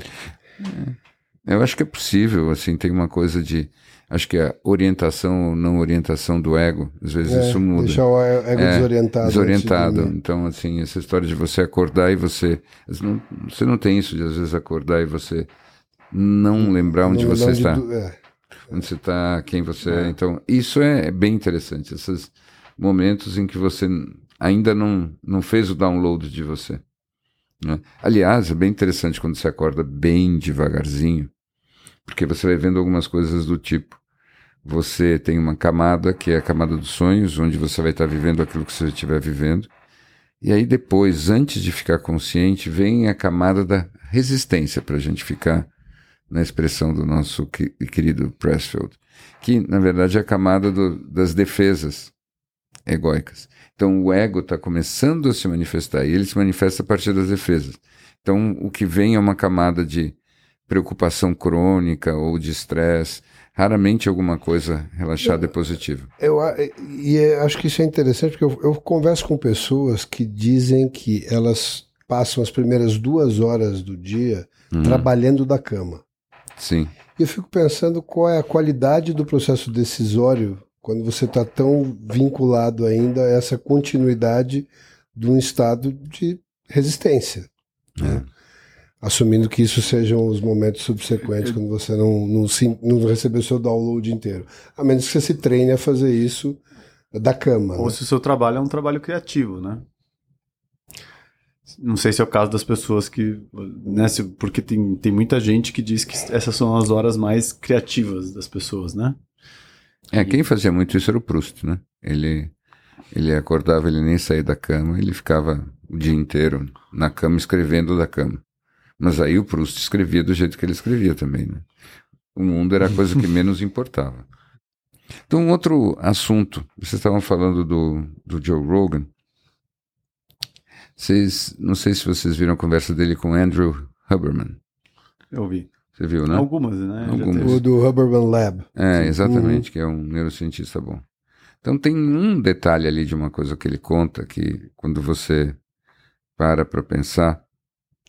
É. Eu acho que é possível, assim, tem uma coisa de. Acho que a orientação ou não orientação do ego, às vezes é, isso muda. Deixar o ego é, desorientado. Desorientado. Então, assim, essa história de você acordar e você. Não, você não tem isso de às vezes acordar e você não lembrar onde não, você está. De, é onde você está, quem você é. é. Então, isso é bem interessante, esses momentos em que você ainda não, não fez o download de você. Né? Aliás, é bem interessante quando você acorda bem devagarzinho, porque você vai vendo algumas coisas do tipo. Você tem uma camada, que é a camada dos sonhos, onde você vai estar vivendo aquilo que você estiver vivendo. E aí depois, antes de ficar consciente, vem a camada da resistência para a gente ficar na expressão do nosso querido Pressfield, que na verdade é a camada do, das defesas egóicas. Então o ego está começando a se manifestar e ele se manifesta a partir das defesas. Então o que vem é uma camada de preocupação crônica ou de estresse, raramente alguma coisa relaxada eu, e positiva. Eu, e acho que isso é interessante porque eu, eu converso com pessoas que dizem que elas passam as primeiras duas horas do dia uhum. trabalhando da cama. Sim. E eu fico pensando qual é a qualidade do processo decisório quando você está tão vinculado ainda a essa continuidade de um estado de resistência. É. Né? Assumindo que isso sejam os momentos subsequentes, quando você não, não, não recebeu seu download inteiro. A menos que você se treine a fazer isso da cama. Ou né? se o seu trabalho é um trabalho criativo, né? Não sei se é o caso das pessoas que. Né, porque tem, tem muita gente que diz que essas são as horas mais criativas das pessoas, né? É, quem fazia muito isso era o Proust, né? Ele, ele acordava, ele nem saía da cama, ele ficava o dia inteiro na cama escrevendo da cama. Mas aí o Proust escrevia do jeito que ele escrevia também, né? O mundo era a coisa que menos importava. Então, um outro assunto, vocês estavam falando do, do Joe Rogan. Vocês, não sei se vocês viram a conversa dele com Andrew Huberman. Eu vi. Você viu, né? Algumas, né? Algumas. O do Huberman Lab. É, exatamente, uhum. que é um neurocientista bom. Então tem um detalhe ali de uma coisa que ele conta que quando você para para pensar,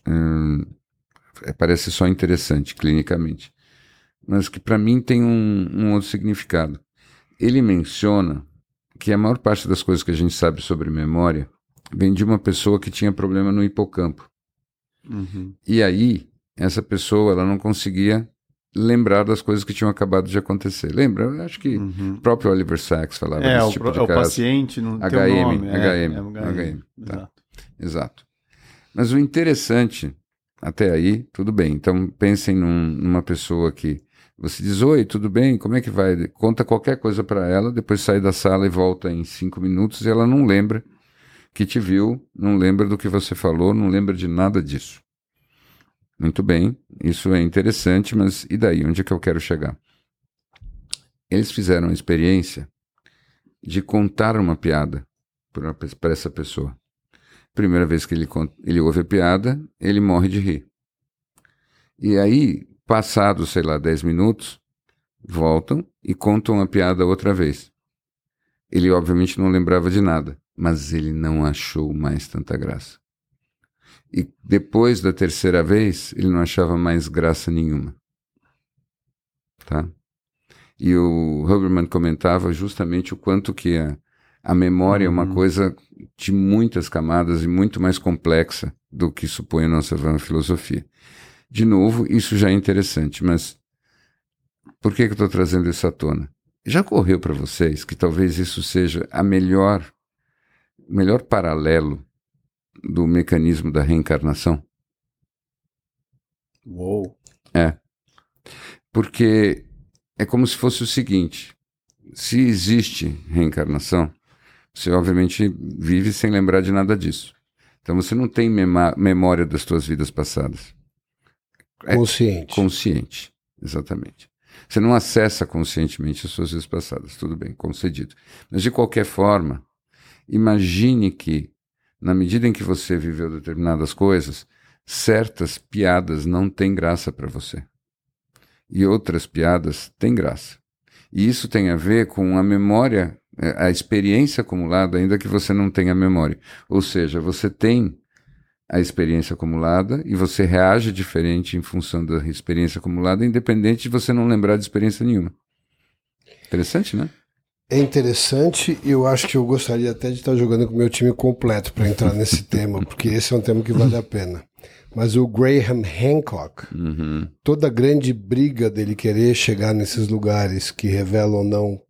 hum, é, parece só interessante clinicamente, mas que para mim tem um, um outro significado. Ele menciona que a maior parte das coisas que a gente sabe sobre memória vem de uma pessoa que tinha problema no hipocampo. Uhum. E aí, essa pessoa ela não conseguia lembrar das coisas que tinham acabado de acontecer. Lembra? Eu acho que uhum. o próprio Oliver Sacks falava é, desse tipo de é o paciente não HM, tem um nome. HM, é, é HM. HM. Tá. Exato. Exato. Mas o interessante, até aí, tudo bem. Então, pensem num, numa pessoa que você diz, oi, tudo bem? Como é que vai? Conta qualquer coisa para ela, depois sai da sala e volta em cinco minutos e ela não lembra que te viu, não lembra do que você falou, não lembra de nada disso. Muito bem, isso é interessante, mas e daí? Onde é que eu quero chegar? Eles fizeram a experiência de contar uma piada para essa pessoa. Primeira vez que ele, ele ouve a piada, ele morre de rir. E aí, passados, sei lá, 10 minutos, voltam e contam a piada outra vez. Ele, obviamente, não lembrava de nada, mas ele não achou mais tanta graça. E depois da terceira vez, ele não achava mais graça nenhuma. Tá? E o Huberman comentava justamente o quanto que a, a memória uhum. é uma uhum. coisa de muitas camadas e muito mais complexa do que supõe a nossa filosofia. De novo, isso já é interessante, mas por que, que eu estou trazendo isso à tona? Já correu para vocês que talvez isso seja a melhor, melhor paralelo do mecanismo da reencarnação? Uou! É. Porque é como se fosse o seguinte: se existe reencarnação, você obviamente vive sem lembrar de nada disso. Então você não tem memória das suas vidas passadas. É consciente. Consciente, exatamente. Você não acessa conscientemente as suas vidas passadas, tudo bem, concedido. Mas de qualquer forma, imagine que, na medida em que você viveu determinadas coisas, certas piadas não têm graça para você e outras piadas têm graça. E isso tem a ver com a memória, é, a experiência acumulada, ainda que você não tenha memória. Ou seja, você tem a experiência acumulada e você reage diferente em função da experiência acumulada, independente de você não lembrar de experiência nenhuma. Interessante, né? É interessante e eu acho que eu gostaria até de estar jogando com o meu time completo para entrar nesse tema, porque esse é um tema que vale a pena. Mas o Graham Hancock, uhum. toda a grande briga dele querer chegar nesses lugares que revelam ou não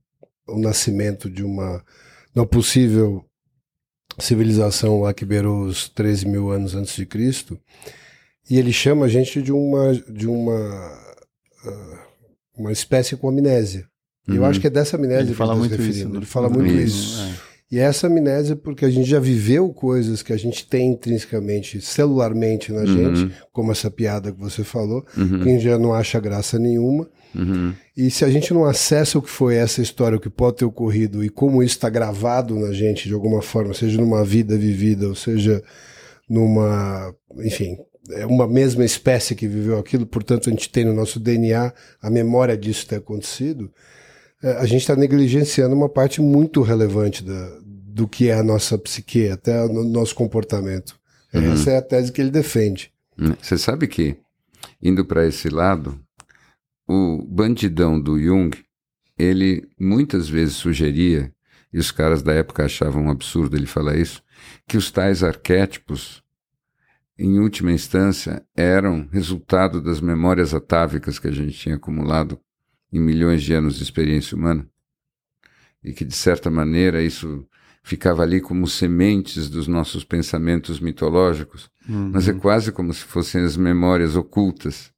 o nascimento de uma, uma possível civilização lá que beirou os 13 mil anos antes de Cristo, e ele chama a gente de uma, de uma, uh, uma espécie com amnésia. Uhum. Eu acho que é dessa amnésia ele que fala ele muito isso. Né? Ele fala muito isso. isso. É. E essa amnésia porque a gente já viveu coisas que a gente tem intrinsecamente, celularmente na uhum. gente, como essa piada que você falou, uhum. que a gente já não acha graça nenhuma. Uhum. E se a gente não acessa o que foi essa história, o que pode ter ocorrido e como isso está gravado na gente de alguma forma, seja numa vida vivida, ou seja numa, enfim, é uma mesma espécie que viveu aquilo, portanto a gente tem no nosso DNA a memória disso ter acontecido, a gente está negligenciando uma parte muito relevante da, do que é a nossa psique, até o nosso comportamento. Uhum. Essa é a tese que ele defende. Hum, você sabe que, indo para esse lado, o bandidão do Jung, ele muitas vezes sugeria, e os caras da época achavam um absurdo ele falar isso, que os tais arquétipos, em última instância, eram resultado das memórias atávicas que a gente tinha acumulado em milhões de anos de experiência humana. E que, de certa maneira, isso ficava ali como sementes dos nossos pensamentos mitológicos, uhum. mas é quase como se fossem as memórias ocultas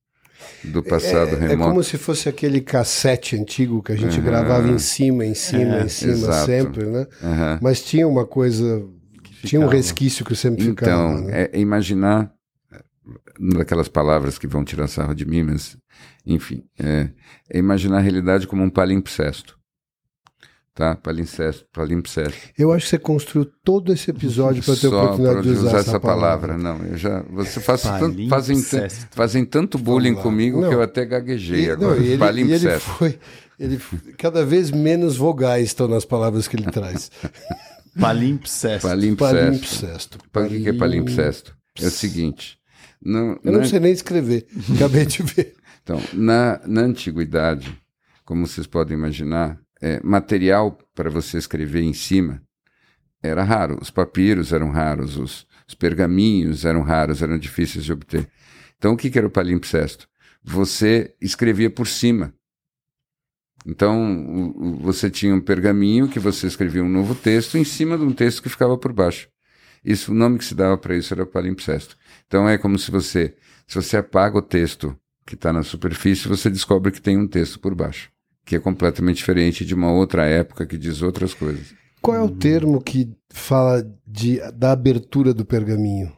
do passado é, remoto. É como se fosse aquele cassete antigo que a gente uhum. gravava em cima, em cima, é, em cima, exato. sempre, né? Uhum. Mas tinha uma coisa, tinha um resquício que sempre então, ficava. Então, né? é imaginar daquelas palavras que vão tirar sarro de mim, mas enfim, é, é imaginar a realidade como um palimpsesto tá? Palimpsesto, palimpsesto. Eu acho que você construiu todo esse episódio para ter a oportunidade de usar, usar essa, palavra. palavra. Não, eu já. Você faz tanto, fazem, fazem tanto bullying comigo não, que eu até gaguejei e, agora. Não, e ele, palimpsesto. E ele foi. Ele, cada vez menos vogais estão nas palavras que ele traz. palimpsesto. Palimpsesto. Palimpsesto. O que é palimpsesto? É o seguinte. Não, eu não sei nem escrever. Acabei de ver. Então, na, na antiguidade, como vocês podem imaginar, é, material para você escrever em cima era raro. Os papiros eram raros, os, os pergaminhos eram raros, eram difíceis de obter. Então, o que, que era o palimpsesto? Você escrevia por cima. Então, você tinha um pergaminho que você escrevia um novo texto em cima de um texto que ficava por baixo. Isso, o nome que se dava para isso era palimpsesto. Então, é como se você, se você apaga o texto que está na superfície, você descobre que tem um texto por baixo que é completamente diferente de uma outra época que diz outras coisas. Qual é o termo que fala de, da abertura do pergaminho?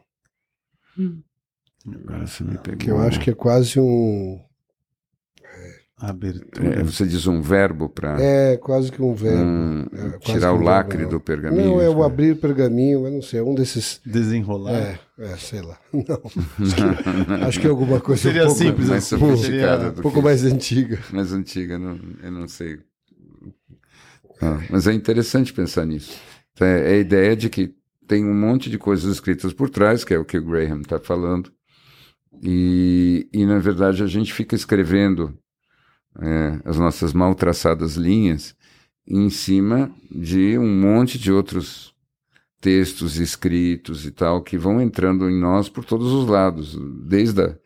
Hum. Agora você me pegou. Que eu acho que é quase um. Abertura. É, você diz um verbo para É quase que um verbo. um, É, tirar o lacre verbo, do pergaminho. Não, é o abrir o pergaminho, eu não sei, é um desses. Desenrolar. É, é, sei lá. Não. Acho que, acho que é alguma coisa Seria um pouco, simples, mais assim, sofisticada seria- do um pouco mais antiga. mais antiga, não, eu não sei. Ah, mas é interessante pensar nisso. Então, É, é a ideia de que tem um monte de coisas escritas por trás, que é o que o Graham está falando, e, e, na verdade, a gente fica escrevendo é, as nossas mal traçadas linhas em cima de um monte de outros textos escritos e tal, que vão entrando em nós por todos os lados, desde a,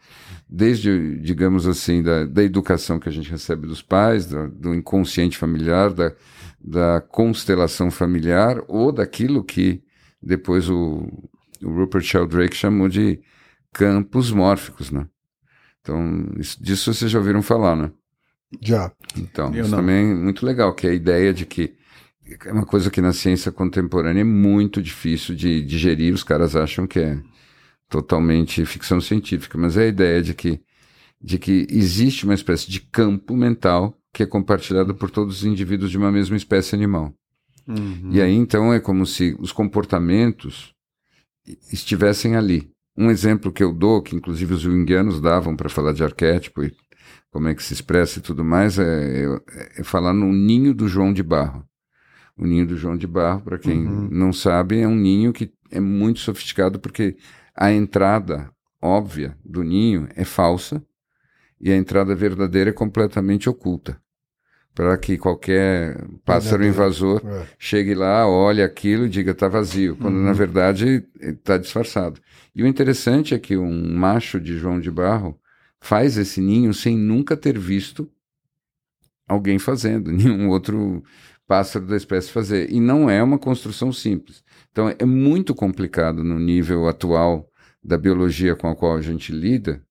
desde, digamos assim, da, da educação que a gente recebe dos pais, da- do inconsciente familiar, da, da constelação familiar, ou daquilo que depois o, o Rupert Sheldrake chamou de campos mórficos, né? Então, isso- disso vocês já ouviram falar, né? Já. Então, Eu isso não. também é muito legal, que é a ideia de que é uma coisa que na ciência contemporânea é muito difícil de digerir, os caras acham que é totalmente ficção científica, mas é a ideia de que, de que existe uma espécie de campo mental que é compartilhado por todos os indivíduos de uma mesma espécie animal. Uhum. E aí, então, é como se os comportamentos estivessem ali. Um exemplo que eu dou, que inclusive os junguianos davam para falar de arquétipo e como é que se expressa e tudo mais, é, é- é falar no ninho do João de Barro. O ninho do João de Barro, para quem Uhum. não sabe, é um ninho que é muito sofisticado porque a entrada óbvia do ninho é falsa e a entrada verdadeira é completamente oculta. Para que qualquer pássaro invasor É. chegue lá, olhe aquilo e diga está vazio, quando Uhum. na verdade está disfarçado. E o interessante é que um macho de João de Barro faz esse ninho sem nunca ter visto alguém fazendo, nenhum outro pássaro da espécie fazer. E não é uma construção simples. Então é muito complicado no nível atual da biologia com a qual a gente lida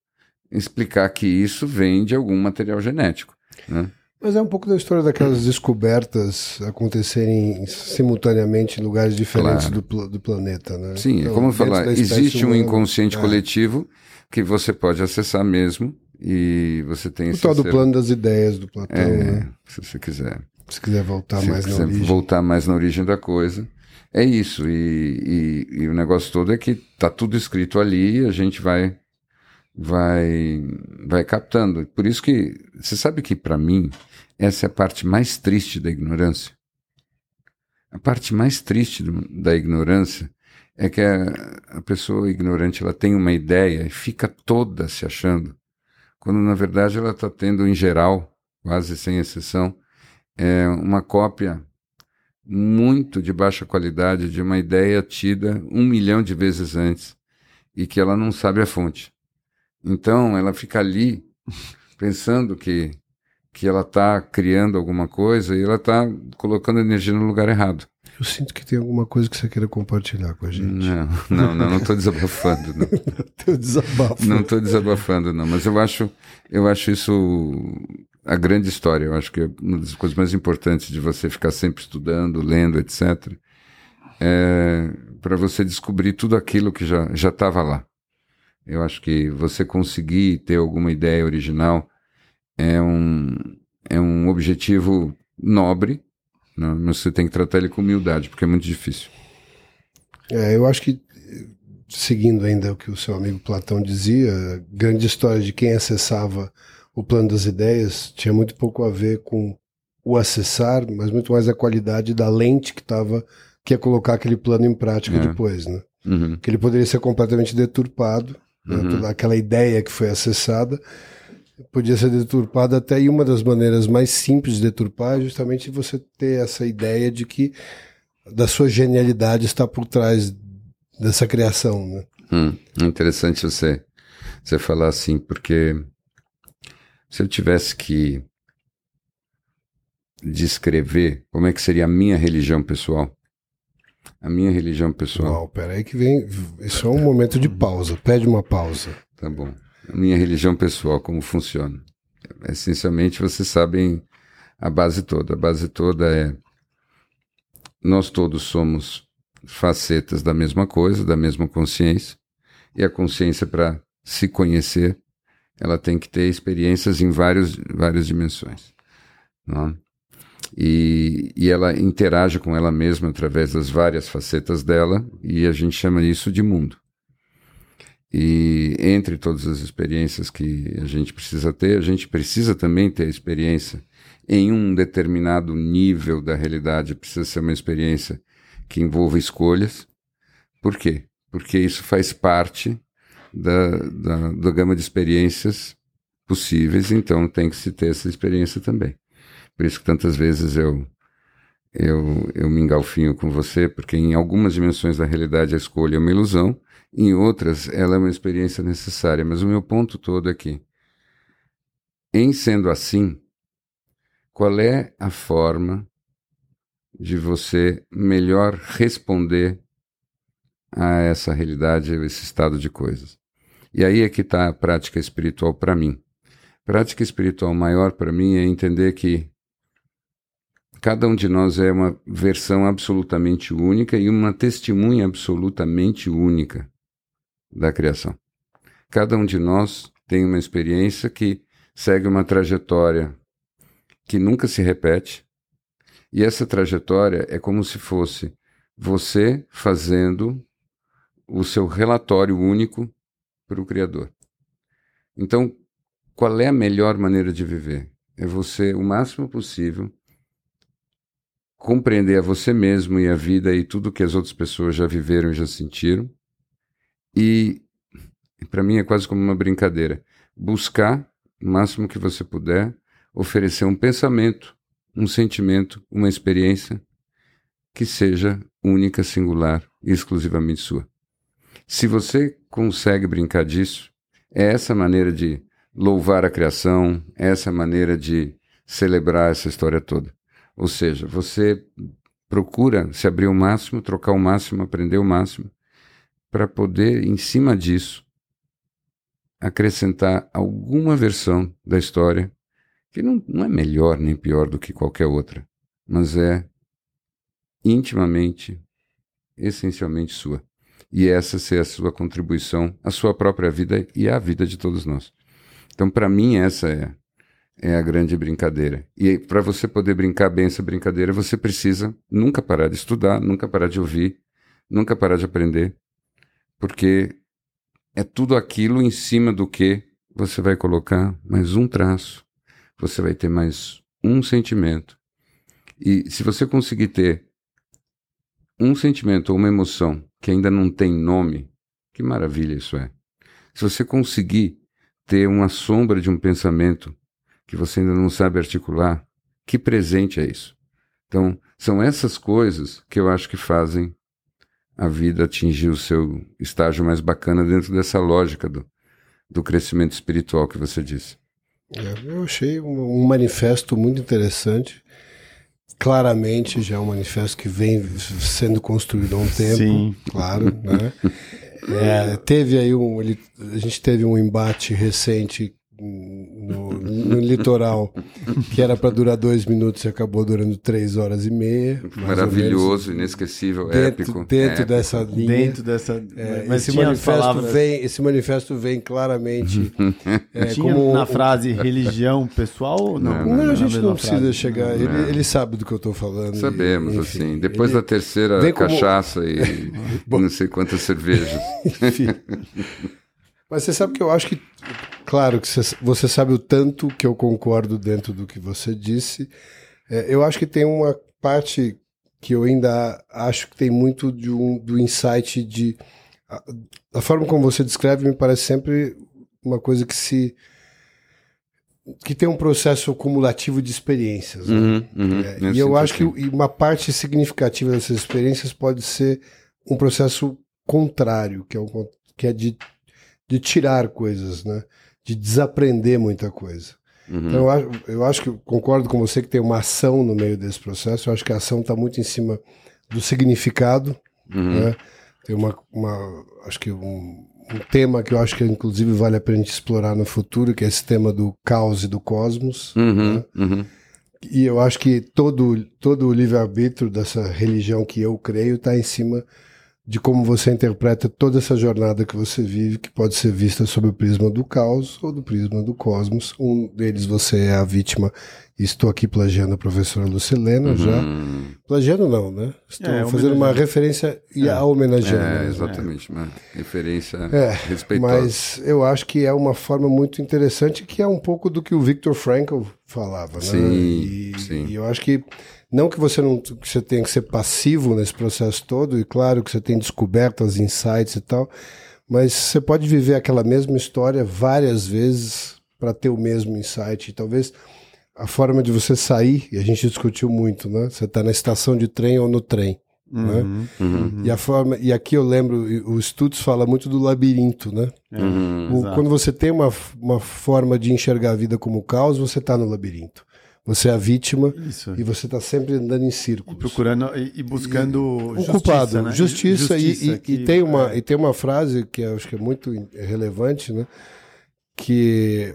explicar que isso vem de algum material genético. Né? Mas é um pouco da história daquelas descobertas acontecerem simultaneamente em lugares diferentes Claro. do, do planeta, né? Sim, é Então, como dentro falar, existe um inconsciente é. coletivo que você pode acessar mesmo e você tem O tal do plano das ideias do Platão, É, né? se você quiser. Se quiser voltar se mais na quiser origem. voltar mais na origem da coisa. É isso. E, e- e o negócio todo é que tá tudo escrito ali e a gente vai vai vai captando. Por isso que você sabe que para mim essa é a parte mais triste da ignorância. A parte mais triste do- da ignorância é que a, a pessoa ignorante ela tem uma ideia e fica toda se achando, quando na verdade ela está tendo em geral, quase sem exceção, é uma cópia muito de baixa qualidade de uma ideia tida um milhão de vezes antes e que ela não sabe a fonte. Então ela fica ali pensando que que ela está criando alguma coisa e ela está colocando energia no lugar errado. Eu sinto que tem alguma coisa que você queira compartilhar com a gente. Não, não, não, não estou desabafando, não. Teu desabafo. Não estou desabafando, não. Mas eu acho, eu acho isso a grande história. Eu acho que é uma das coisas mais importantes de você ficar sempre estudando, lendo, etc. É para você descobrir tudo aquilo que já estava lá. Eu acho que você conseguir ter alguma ideia original é um é um objetivo nobre, né? mas você tem que tratar ele com humildade, porque é muito difícil. É, eu acho que, seguindo ainda o que o seu amigo Platão dizia, grande história de quem acessava o plano das ideias tinha muito pouco a ver com o acessar, mas muito mais a qualidade da lente que estava que ia colocar aquele plano em prática É. depois, né? Uhum, Que ele poderia ser completamente deturpado, né? Uhum. Toda aquela ideia que foi acessada podia ser deturpada até e uma das maneiras mais simples de deturpar é justamente você ter essa ideia de que da sua genialidade está por trás dessa criação, né? Hum, interessante você, você falar assim, porque se eu tivesse que descrever como é que seria a minha religião pessoal, a minha religião pessoal, Uau, peraí que vem. Isso é um momento de pausa. Pede uma pausa. tá bom. A minha religião pessoal, como funciona? Essencialmente, vocês sabem a base toda. A base toda é nós todos somos facetas da mesma coisa, da mesma consciência, e a consciência para se conhecer, ela tem que ter experiências em vários, várias dimensões. Não? E, e ela interage com ela mesma através das várias facetas dela, e a gente chama isso de mundo. E entre todas as experiências que a gente precisa ter, a gente precisa também ter experiência em um determinado nível da realidade, precisa ser uma experiência que envolva escolhas. Por quê? Porque isso faz parte da, da, da gama de experiências possíveis, então tem que se ter essa experiência também. Por isso que tantas vezes eu, eu, eu me engalfinho com você, porque em algumas dimensões da realidade a escolha é uma ilusão, em outras ela é uma experiência necessária. Mas o meu ponto todo é que, em sendo assim, qual é a forma de você melhor responder a essa realidade, a esse estado de coisas? E aí é que está a prática espiritual para mim. Prática espiritual maior para mim é entender que cada um de nós é uma versão absolutamente única e uma testemunha absolutamente única da criação. Cada um de nós tem uma experiência que segue uma trajetória que nunca se repete, e essa trajetória é como se fosse você fazendo o seu relatório único para o Criador. Então, qual é a melhor maneira de viver? É você, o máximo possível, compreender a você mesmo e a vida e tudo que as outras pessoas já viveram e já sentiram. E, para mim, é quase como uma brincadeira. Buscar, o máximo que você puder, oferecer um pensamento, um sentimento, uma experiência que seja única, singular e exclusivamente sua. Se você consegue brincar disso, é essa maneira de louvar a criação, é essa maneira de celebrar essa história toda. Ou seja, você procura se abrir o máximo, trocar o máximo, aprender o máximo, para poder, em cima disso, acrescentar alguma versão da história que não, não é melhor nem pior do que qualquer outra, mas é intimamente, essencialmente sua. E essa ser a sua contribuição à sua própria vida e à vida de todos nós. Então, para mim, essa é, é a grande brincadeira. E para você poder brincar bem essa brincadeira, você precisa nunca parar de estudar, nunca parar de ouvir, nunca parar de aprender, porque é tudo aquilo em cima do que você vai colocar mais um traço, você vai ter mais um sentimento. E se você conseguir ter um sentimento ou uma emoção que ainda não tem nome, que maravilha isso é. Se você conseguir ter uma sombra de um pensamento que você ainda não sabe articular, que presente é isso? Então, são essas coisas que eu acho que fazem a vida atingir o seu estágio mais bacana dentro dessa lógica do, do crescimento espiritual que você disse. É, eu achei um, um, manifesto muito interessante. Claramente já é um manifesto que vem sendo construído há um tempo, Sim. claro. Né? É, teve aí um. Ele, a gente teve um embate recente no, no litoral, que era para durar dois minutos e acabou durando três horas e meia. Maravilhoso, inesquecível, dentro, épico. Dentro épico. dessa linha. Dentro dessa. É, mas esse manifesto, vem, esse manifesto vem claramente. é, tinha como na frase religião pessoal ou não? Não, não a gente não precisa frase. chegar. Ele, ele, sabe do que eu estou falando. Sabemos, e, enfim, assim. Depois da terceira cachaça como... e não sei quantas cervejas. enfim. Mas você sabe que eu acho que, claro, que você sabe o tanto que eu concordo dentro do que você disse. É, eu acho que tem uma parte que eu ainda acho que tem muito de um, do insight de. A, a forma como você descreve me parece sempre uma coisa que se que tem um processo cumulativo de experiências. Né? Uhum, uhum, é, e eu acho que uma parte significativa dessas experiências pode ser um processo contrário, que é, um, que é de de tirar coisas, né? De desaprender muita coisa. Uhum. Então, eu acho, eu acho que concordo com você que tem uma ação no meio desse processo. Eu acho que a ação está muito em cima do significado. Uhum. Né? Tem uma, uma acho que um, um, tema que eu acho que inclusive vale a pena a gente explorar no futuro, que é esse tema do caos e do cosmos. Uhum. Né? Uhum. E eu acho que todo, todo o livre-arbítrio dessa religião que eu creio está em cima de como você interpreta toda essa jornada que você vive, que pode ser vista sob o prisma do caos ou do prisma do cosmos. Um deles você é a vítima. Estou aqui plagiando a professora Lucilena Uhum. já. Plagiando não, né? Estou É, fazendo uma referência e a homenageando. É, né? exatamente, uma referência É, respeitosa. Mas eu acho que é uma forma muito interessante, que é um pouco do que o Victor Frankl falava, né? Sim, e, sim. e eu acho que não que você não que você tenha que ser passivo nesse processo todo, e claro que você tem descobertas, insights e tal, mas você pode viver aquela mesma história várias vezes para ter o mesmo insight. E talvez a forma de você sair, e a gente discutiu muito, né? Você está na estação de trem ou no trem. Né? Uhum. Uhum. E a forma e aqui eu lembro o Stutz fala muito do labirinto, né? É, Uhum. O- quando você tem uma, uma forma de enxergar a vida como caos, você está no labirinto. Você é a vítima Isso. e você está sempre andando em E círculos. procurando e, e buscando um justiça, culpado, né? justiça, e- e, que- e tem uma é. e tem uma frase que eu acho que é muito relevante, né? Que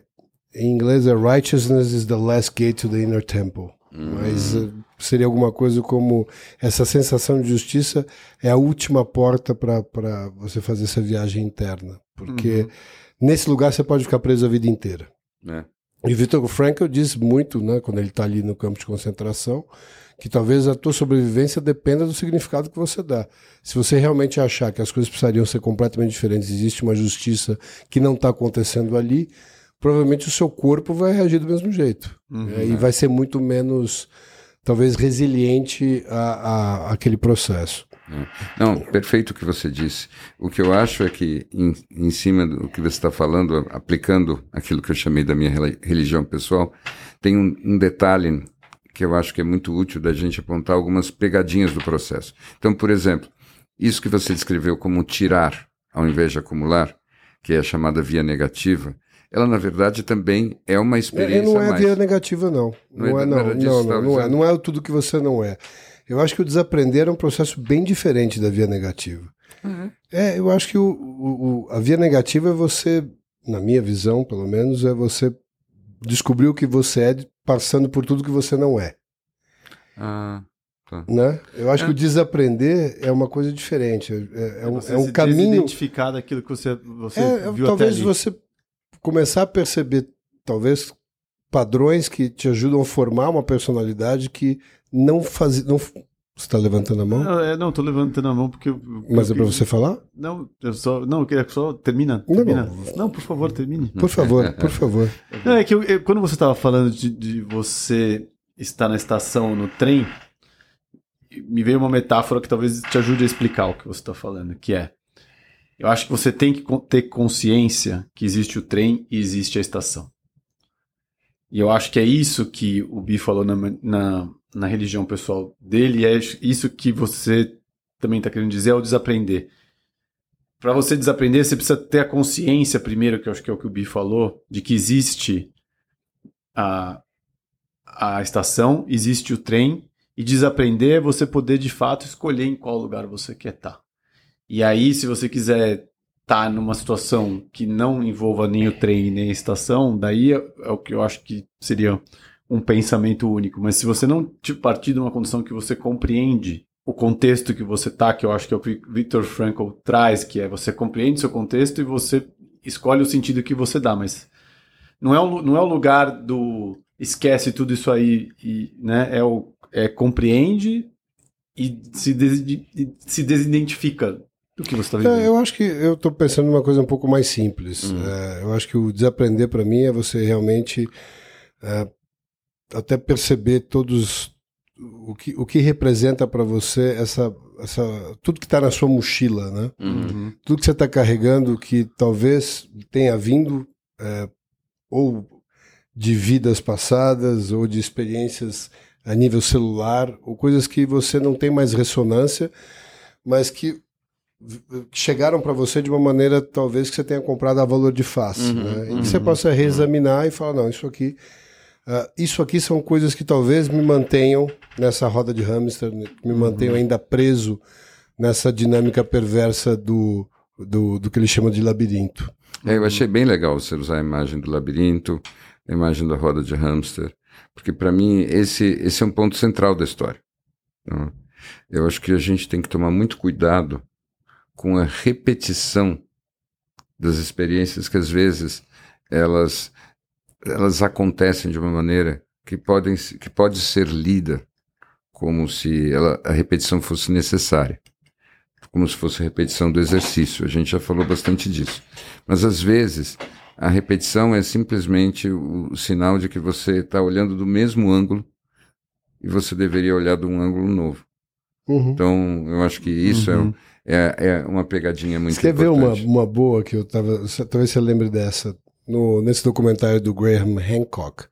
em inglês é righteousness is the last gate to the inner temple. Mas eh, seria alguma coisa como essa sensação de justiça é a última porta para você fazer essa viagem interna, porque nesse lugar você pode ficar preso a vida inteira. É. E Victor Frankl diz muito, né, quando ele está ali no campo de concentração, que talvez a tua sobrevivência dependa do significado que você dá. Se você realmente achar que as coisas precisariam ser completamente diferentes, existe uma justiça que não está acontecendo ali, provavelmente o seu corpo vai reagir do mesmo jeito. né, e vai ser muito menos, talvez, resiliente a, a, àquele processo. Não, perfeito o que você disse. O que eu acho é que, em, em cima do que você está falando, aplicando aquilo que eu chamei da minha religião pessoal, tem um, um detalhe que eu acho que é muito útil da gente apontar algumas pegadinhas do processo. Então, por exemplo, isso que você descreveu como tirar ao invés de acumular, que é a chamada via negativa, ela na verdade também é uma É, experiência não é mais. via negativa, não. Não Não, é- é, não não. Não, não, é. Não é tudo que você não é. Eu acho que o desaprender é um processo bem diferente da via negativa. É, eu acho que o, o- a via negativa é você, na minha visão, pelo menos, é você descobrir o que você é passando por tudo que você não é. Ah, tá. Né? Eu acho É. que o desaprender é uma coisa diferente. É, é um, Você é um caminho. desidentificar daquilo que você, você É, viu talvez até ali. você começar a perceber, talvez, padrões que te ajudam a formar uma personalidade que não fazia. Não, você está levantando a mão? Não, é, não, tô levantando a mão porque. eu- Mas é eu- para você falar? Não, eu só. Não, eu queria só. Termina. Não, termina. não. Não, por favor, termine. Por favor, por favor. Não, é que eu- eu- quando você estava falando de, de você estar na estação no trem, me veio uma metáfora que talvez te ajude a explicar o que você está falando, que é eu acho que você tem que ter consciência que existe o trem e existe a estação. E eu acho que é isso que o Bi falou na, na, na religião pessoal dele, e é isso que você também está querendo dizer, é o desaprender. Para você desaprender, você precisa ter a consciência, primeiro, que eu acho que é o que o Bi falou, de que existe a, a estação, existe o trem, e desaprender é você poder de fato escolher em qual lugar você quer estar. E aí, se você quiser estar numa situação que não envolva nem o trem nem a estação, daí é, é o que eu acho que seria um pensamento único. Mas se você não te partir de uma condição que você compreende o contexto que você tá, que eu acho que é o que Viktor Frankl traz, que é você compreende seu contexto e você escolhe o sentido que você dá, mas não é o, não é o lugar do esquece tudo isso aí, e, né? É o é, compreende e se, des, e se desidentifica do que você está vivendo. É, eu acho que eu estou pensando numa coisa um pouco mais simples. É, eu acho que o desaprender para mim é você realmente é, até perceber todos o que, o que representa para você essa, essa tudo que está na sua mochila, né? Uhum. Tudo que você está carregando que talvez tenha vindo é, ou de vidas passadas ou de experiências a nível celular ou coisas que você não tem mais ressonância, mas que chegaram para você de uma maneira talvez que você tenha comprado a valor de face, Uhum, né? E uhum, que você possa reexaminar e falar não, isso aqui, ah, isso aqui são coisas que talvez me mantenham nessa roda de hamster, me Uhum. mantenham ainda preso nessa dinâmica perversa do, do, do que ele chama de labirinto. É, eu achei bem legal você usar a imagem do labirinto, a imagem da roda de hamster, porque para mim esse, esse é um ponto central da história. Então, eu acho que a gente tem que tomar muito cuidado com a repetição das experiências que às vezes elas elas acontecem de uma maneira que podem que pode ser lida como se ela, a repetição fosse necessária, como se fosse a repetição do exercício. A gente já falou bastante disso. Mas às vezes a repetição é simplesmente o, o sinal de que você está olhando do mesmo ângulo e você deveria olhar de um ângulo novo. Uhum. Então, eu acho que isso é uhum. É, é, uma pegadinha muito você importante. Quer ver uma, uma boa que eu tava. Talvez você lembre dessa. No, nesse documentário do Graham Hancock,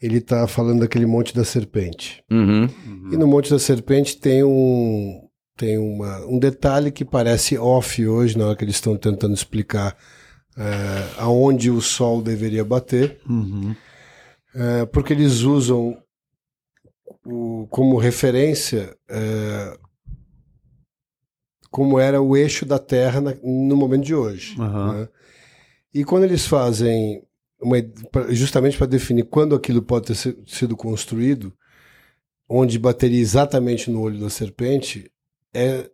ele está falando daquele Monte da Serpente. Uhum. E no Monte da Serpente tem um, tem uma, um detalhe que parece off hoje, na hora que eles estão tentando explicar é, aonde o sol deveria bater, uhum. é, porque eles usam o, como referência é, como era o eixo da Terra na, no momento de hoje. Uhum. Né? E quando eles fazem, uma, justamente para definir quando aquilo pode ter sido construído, onde bateria exatamente no olho da serpente, é,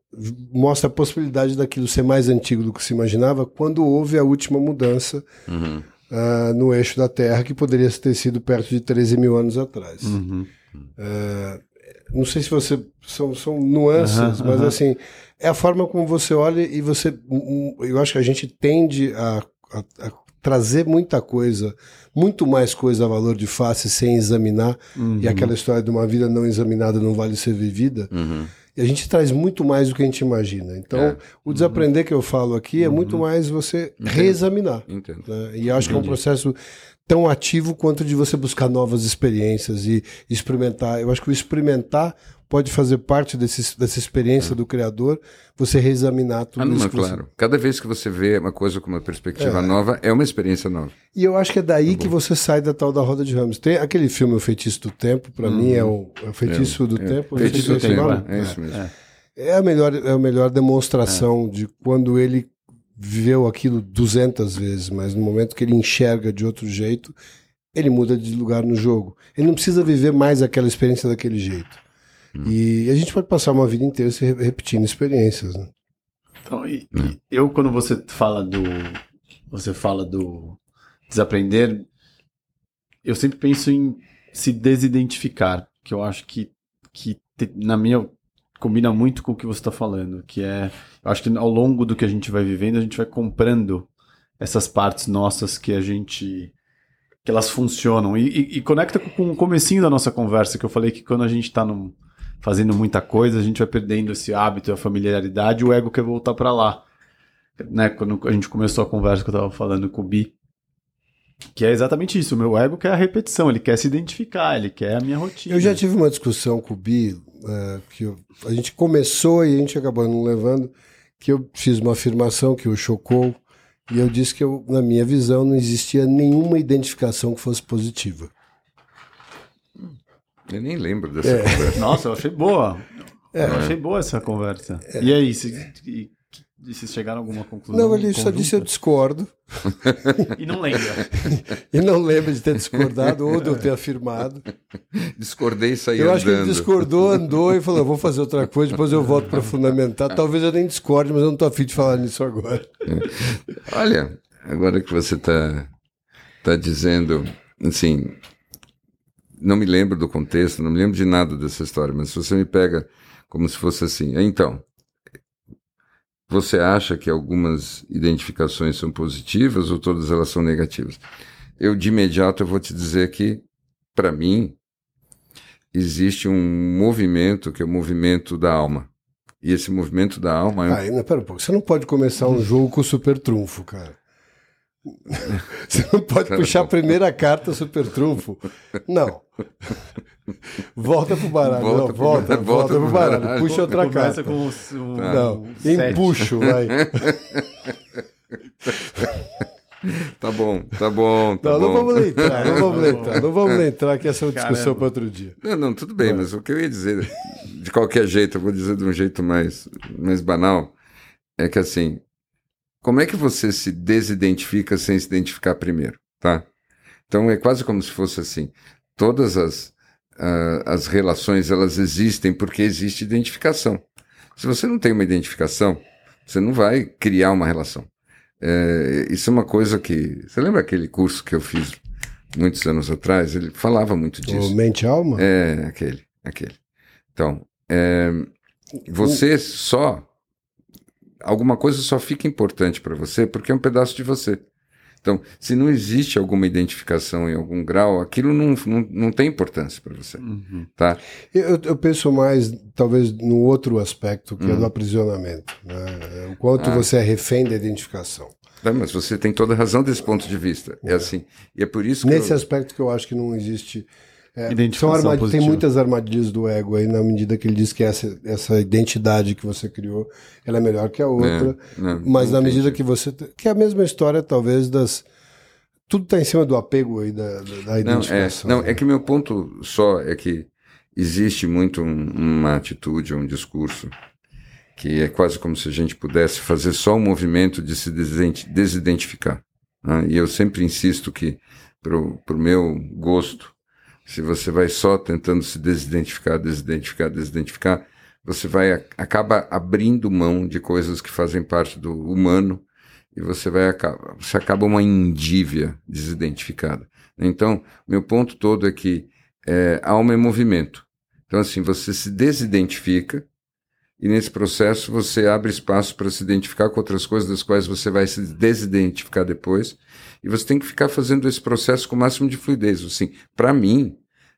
mostra a possibilidade daquilo ser mais antigo do que se imaginava quando houve a última mudança uhum. uh, no eixo da Terra, que poderia ter sido perto de 13 mil anos atrás. Uhum. Uh, não sei se você. São, são nuances, uhum, mas assim, é a forma como você olha e você. Eu acho que a gente tende a, a, a trazer muita coisa, muito mais coisa a valor de face sem examinar, uhum. e aquela história de uma vida não examinada não vale ser vivida. Uhum. E a gente traz muito mais do que a gente imagina. Então, é. o desaprender uhum. que eu falo aqui é muito uhum. mais você Entendo. reexaminar. Entendo. Né? E acho Entendi. que é um processo tão ativo quanto de você buscar novas experiências e experimentar. Eu acho que o experimentar pode fazer parte desse, dessa experiência é. do criador, você reexaminar tudo ah, não, isso. Claro. Você... Cada vez que você vê uma coisa com uma perspectiva é. nova, é uma experiência nova. E eu acho que é daí é que você sai da tal da roda de Ramos. Tem aquele filme O Feitiço do Tempo, para mim é o, é o Feitiço é, do Tempo. Feitiço do Tempo, é, isso mesmo. É a melhor, é a melhor demonstração de quando ele viveu aquilo 200 vezes, mas no momento que ele enxerga de outro jeito, ele muda de lugar no jogo. Ele não precisa viver mais aquela experiência daquele jeito. Hum. E a gente pode passar uma vida inteira se repetindo experiências. Né? Então, e, hum. eu quando você fala do você fala do desaprender, eu sempre penso em se desidentificar, que eu acho que que na minha combina muito com o que você está falando, que é, eu acho que ao longo do que a gente vai vivendo, a gente vai comprando essas partes nossas que a gente que elas funcionam e, e, e conecta com o comecinho da nossa conversa que eu falei que quando a gente está fazendo muita coisa, a gente vai perdendo esse hábito, a familiaridade, o ego quer voltar para lá. Né, quando a gente começou a conversa que eu estava falando com o Bi, que é exatamente isso, o meu ego quer a repetição, ele quer se identificar, ele quer a minha rotina. Eu já tive uma discussão com o Bi é, que eu, a gente começou e a gente acabou não levando, que eu fiz uma afirmação que o chocou, e eu disse que eu, na minha visão não existia nenhuma identificação que fosse positiva. Eu nem lembro dessa é. conversa. Nossa, eu achei boa. É. Eu achei boa essa conversa. É. E aí, se, e vocês chegaram a alguma conclusão? Não, ele só disse eu discordo. e não lembra. e não lembra de ter discordado ou de eu ter afirmado. Discordei e saí Eu andando. acho que ele discordou, andou e falou: vou fazer outra coisa, depois eu volto para fundamentar. Talvez eu nem discorde, mas eu não estou afim de falar nisso agora. Olha, agora que você está tá dizendo, assim, não me lembro do contexto, não me lembro de nada dessa história, mas se você me pega como se fosse assim, então, você acha que algumas identificações são positivas ou todas elas são negativas? Eu de imediato eu vou te dizer que, para mim, existe um movimento que é o movimento da alma. E esse movimento da alma. É... Ah, não, pera um pouco. Você não pode começar um jogo com super trunfo, cara. Você não pode puxar a primeira carta super trunfo. Não. Volta pro baralho. Volta, não, pro volta, baralho, volta, volta pro baralho. baralho. Puxa outra carta. Com o, tá. Não, empuxo, vai. Tá bom, tá bom, tá não, bom. Não vamos entrar, não vamos entrar, não vamos entrar, que essa é uma discussão para outro dia. Não, não, tudo bem, mas o que eu ia dizer, de qualquer jeito, eu vou dizer de um jeito mais, mais banal, é que assim, como é que você se desidentifica sem se identificar primeiro, tá? Então é quase como se fosse assim, todas as uh, as relações elas existem porque existe identificação. Se você não tem uma identificação, Você não vai criar uma relação. É, isso é uma coisa que. Você lembra aquele curso que eu fiz muitos anos atrás? Ele falava muito disso. O mente alma? É, aquele, aquele. Então, é, você só. Alguma coisa só fica importante para você porque é um pedaço de você. Então, se não existe alguma identificação em algum grau, aquilo não, não, não tem importância para você. Uhum. Tá? Eu, eu, penso mais, talvez, no outro aspecto, que uhum. é do uhum. aprisionamento. Né? O quanto ah. você é refém da identificação. Tá, mas você tem toda razão desse ponto de vista. É, é assim. E é por isso que. Nesse eu... aspecto que eu acho que não existe é, são tem muitas armadilhas do ego aí, na medida que ele diz que essa, essa identidade que você criou ela é melhor que a outra. É, não, mas não na medida que você. Que é a mesma história, talvez, das. Tudo está em cima do apego aí da, da identificação. Não é, não, é que meu ponto só é que existe muito um, uma atitude, um discurso, que é quase como se a gente pudesse fazer só um movimento de se desidentificar. Né? E eu sempre insisto que, para o meu gosto, se você vai só tentando se desidentificar, desidentificar, desidentificar, você vai acaba abrindo mão de coisas que fazem parte do humano e você vai você acaba uma indívia desidentificada. Então, meu ponto todo é que é, alma é movimento. Então, assim, você se desidentifica e nesse processo você abre espaço para se identificar com outras coisas das quais você vai se desidentificar depois. E você tem que ficar fazendo esse processo com o máximo de fluidez. Assim, para mim,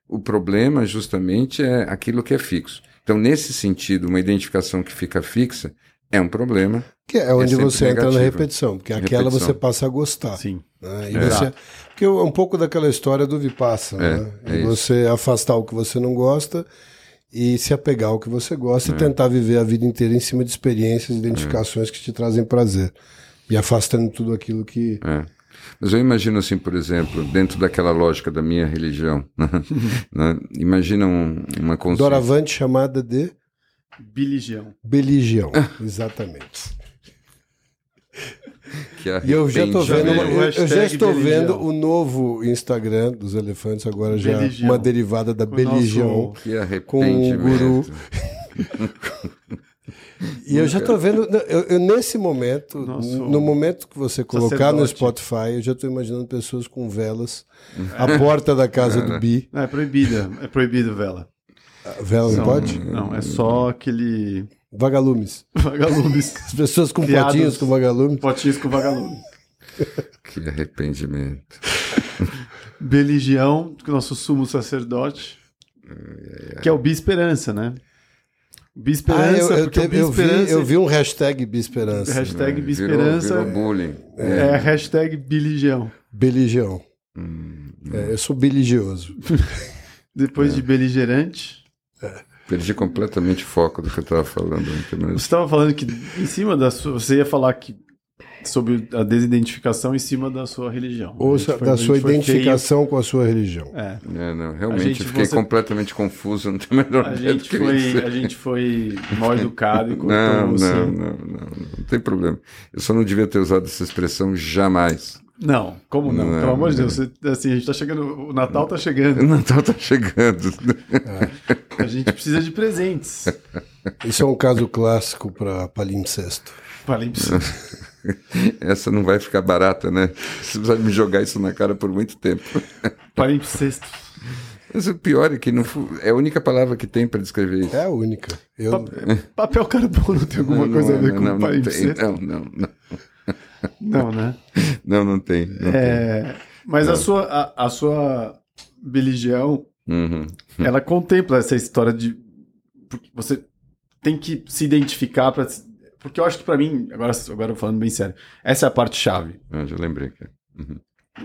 o problema justamente é aquilo que é fixo. Então, nesse sentido, uma identificação que fica fixa é um problema. Que é onde é você negativa. entra na repetição, porque aquela repetição. você passa a gostar. Sim. Né? E é. você, porque é um pouco daquela história do Vipassana, é, né? É você afastar o que você não gosta e se apegar ao que você gosta e é. tentar viver a vida inteira em cima de experiências, identificações que te trazem prazer. E afastando tudo aquilo que. É. Mas eu imagino assim, por exemplo, dentro daquela lógica da minha religião, né? né? imagina um, uma consciência... Doravante chamada de... Biligião. Biligião, exatamente. E eu já estou vendo, uma, eu, eu, já estou vendo o novo Instagram dos elefantes agora já uma derivada da Beligião com o guru. E eu já estou vendo, eu, eu, nesse momento, Nossa, no momento que você colocar no Spotify, eu já estou imaginando pessoas com velas à porta da casa do Bi. É, é proibida, é proibido vela. vela não pode? Não, é só aquele. Vagalumes. Vagalumes. As pessoas com Criados, potinhos com vagalumes. Potinhos com vagalumes. que arrependimento. Beligião, nosso sumo sacerdote, que é o Bi Esperança, né? Bisperança, ah, eu, eu, eu, vi, eu vi um hashtag Bisperança. Hashtag Bisperança. Virou, virou bullying. É, é hashtag Biligião. Biligião. Hum, é, eu sou biligioso. Depois é. de beligerante. É. Perdi completamente o foco do que eu estava falando. Você estava falando que em cima da sua. Você ia falar que sobre a desidentificação em cima da sua religião. Ou foi, da sua identificação com a sua religião. É. é não, realmente fiquei você... completamente confuso, não tem melhor a gente foi A gente foi mal educado e não, você. Não, não, não, não, não tem problema. Eu só não devia ter usado essa expressão jamais. Não, como não? não Pelo amor de Deus, você, assim, a gente tá chegando, o Natal tá chegando. O Natal tá chegando. É. A gente precisa de presentes. Isso é um caso clássico para palimpsesto. Palimpsesto. Essa não vai ficar barata, né? Você vai me jogar isso na cara por muito tempo. Palimpsesto. Mas o pior é que não é a única palavra que tem para descrever isso. É a única. Eu... Pa papel carbono tem alguma não, coisa não, a ver não, com não, palimpsesto? Não, não, não. Não, né? Não, não tem. Não é... tem. Mas a sua, a, a sua religião, uhum. ela contempla essa história de. Você tem que se identificar para porque eu acho que para mim, agora, agora falando bem sério, essa é a parte chave. Eu já lembrei que. Uhum.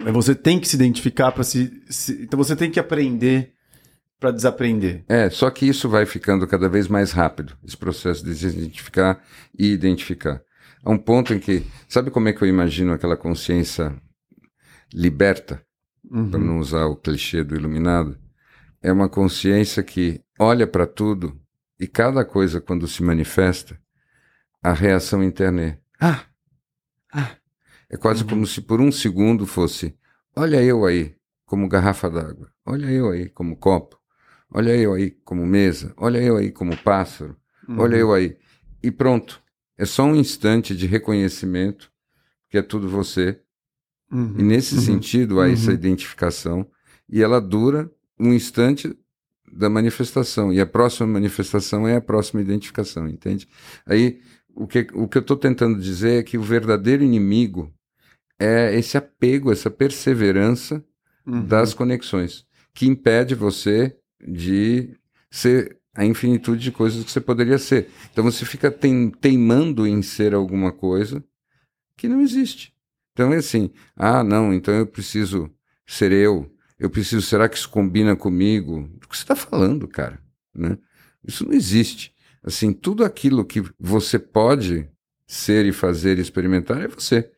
É você tem que se identificar para se, se, Então você tem que aprender para desaprender. É, só que isso vai ficando cada vez mais rápido, esse processo de se identificar e identificar. A um ponto em que. Sabe como é que eu imagino aquela consciência liberta? Uhum. Para não usar o clichê do iluminado. É uma consciência que olha para tudo e cada coisa, quando se manifesta, a reação interna é ah, ah. É quase uhum. como se por um segundo fosse olha eu aí como garrafa d'água, olha eu aí como copo, olha eu aí como mesa, olha eu aí como pássaro, uhum. olha eu aí. E pronto. É só um instante de reconhecimento que é tudo você. Uhum. E nesse Uhum. sentido há essa Uhum. identificação e ela dura um instante da manifestação e a próxima manifestação é a próxima identificação, entende? Aí o que, o que eu estou tentando dizer é que o verdadeiro inimigo é esse apego, essa perseverança Uhum. das conexões, que impede você de ser a infinitude de coisas que você poderia ser. Então você fica teimando em ser alguma coisa que não existe. Então é assim, ah, não, então eu preciso ser eu, eu preciso, será que isso combina comigo? O que você está falando, cara? Né? Isso não existe. Assim, tudo aquilo que você pode ser e fazer e experimentar é você.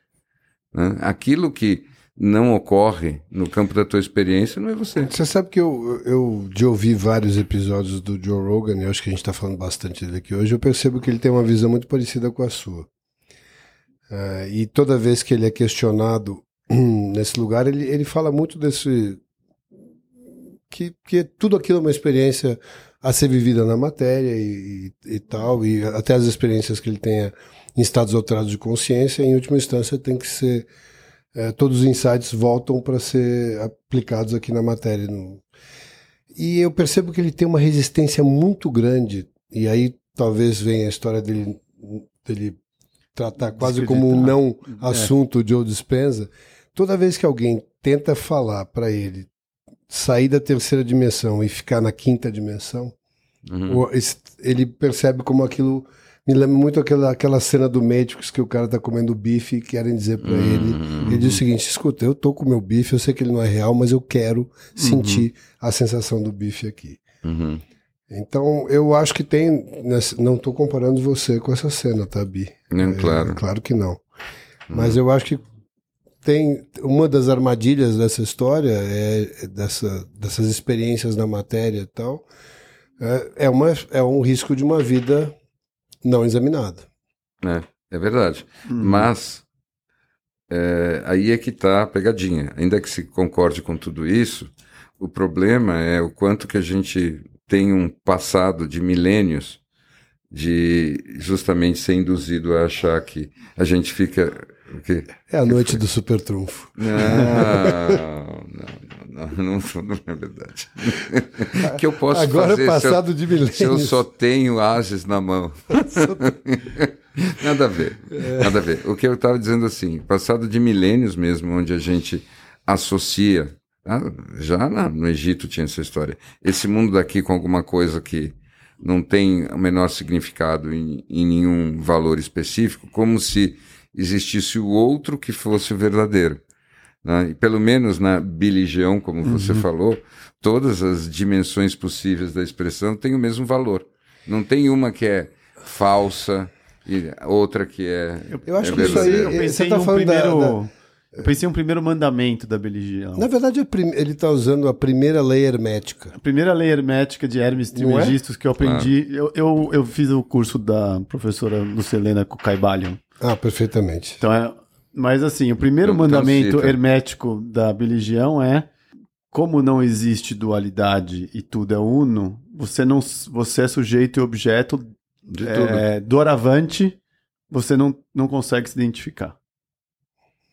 né? Aquilo que não ocorre no campo da tua experiência não é você. Você sabe que eu, eu de ouvir vários episódios do Joe Rogan, eu acho que a gente está falando bastante dele aqui hoje, eu percebo que ele tem uma visão muito parecida com a sua. Ah, e toda vez que ele é questionado nesse lugar, ele, ele fala muito desse. Que, que tudo aquilo é uma experiência a ser vivida na matéria e, e, e tal, e até as experiências que ele tenha em estados alterados de consciência, em última instância, tem que ser. Eh, todos os insights voltam para ser aplicados aqui na matéria. E eu percebo que ele tem uma resistência muito grande, e aí talvez venha a história dele, dele tratar quase como um não É. assunto de Joe Dispenza. Toda vez que alguém tenta falar para ele sair da terceira dimensão e ficar na quinta dimensão, Uhum. ele percebe como aquilo me lembra muito aquela, aquela cena do Matrix que o cara tá comendo bife e querem dizer para ele. Uhum. Ele diz o seguinte: escuta, eu tô com meu bife, eu sei que ele não é real, mas eu quero sentir a sensação do bife aqui. Uhum. Então, eu acho que tem. Não tô comparando você com essa cena, tá, Bi? Não, É, claro. claro que não. Mas eu acho que tem uma das armadilhas dessa história é dessa, dessas experiências na matéria e tal. É, é, uma, é um risco de uma vida não examinada. É, é verdade. Uhum. Mas é, aí é que está a pegadinha. Ainda que se concorde com tudo isso, o problema é o quanto que a gente tem um passado de milênios de justamente ser induzido a achar que a gente fica. O quê? É a noite do super trunfo. Não, não, não, não, não, não é verdade. que eu posso Agora fazer é se eu- passado de milênios. se eu só tenho ases na mão. nada a ver, nada a ver. O que eu estava dizendo assim, passado de milênios mesmo, onde a gente associa, ah, já na- no Egito tinha essa história, esse mundo daqui com alguma coisa que não tem o menor significado em, em nenhum valor específico, como se existisse o outro que fosse o verdadeiro. Né? E pelo menos na biligião, como você falou, todas as dimensões possíveis da expressão têm o mesmo valor. Não tem uma que é falsa e outra que é. Eu acho é que isso aí- verdadeira. Eu pensei Você tá em um falando da- primeiro. Eu pensei em um primeiro mandamento da religião. Na verdade, prim- ele está usando a primeira lei hermética. A primeira lei hermética de Hermes Não é? Que eu aprendi. Eu, eu, eu fiz o curso da professora Lucelena Cucaibalion. Ah, perfeitamente. Então é. Mas assim, o primeiro mandamento cita. hermético da religião é como não existe dualidade e tudo é uno, você não você é sujeito e objeto De tudo. é, doravante, você não, não consegue se identificar.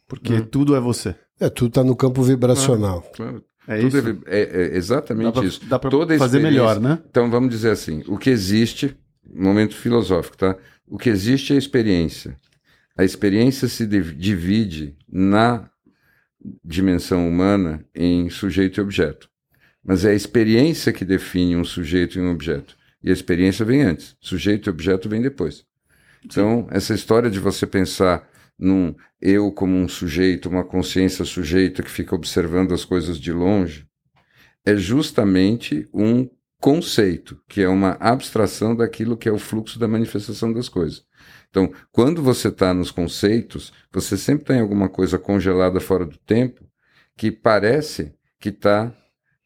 Porque Hum. tudo é você. É, tudo está no campo vibracional. Claro. É Tudo isso. é, é- é exatamente Dá pra, isso. dá pra Toda fazer melhor, né? Então vamos dizer assim: o que existe, momento filosófico, tá? O que existe é a experiência. A experiência se div- divide na dimensão humana em sujeito e objeto. Mas é a experiência que define um sujeito e um objeto. E a experiência vem antes. Sujeito e objeto vem depois. Então, essa história de você pensar num eu como um sujeito, uma consciência sujeita que fica observando as coisas de longe, é justamente um conceito, que é uma abstração daquilo que é o fluxo da manifestação das coisas. Então, quando você está nos conceitos, você sempre tem alguma coisa congelada fora do tempo que parece que está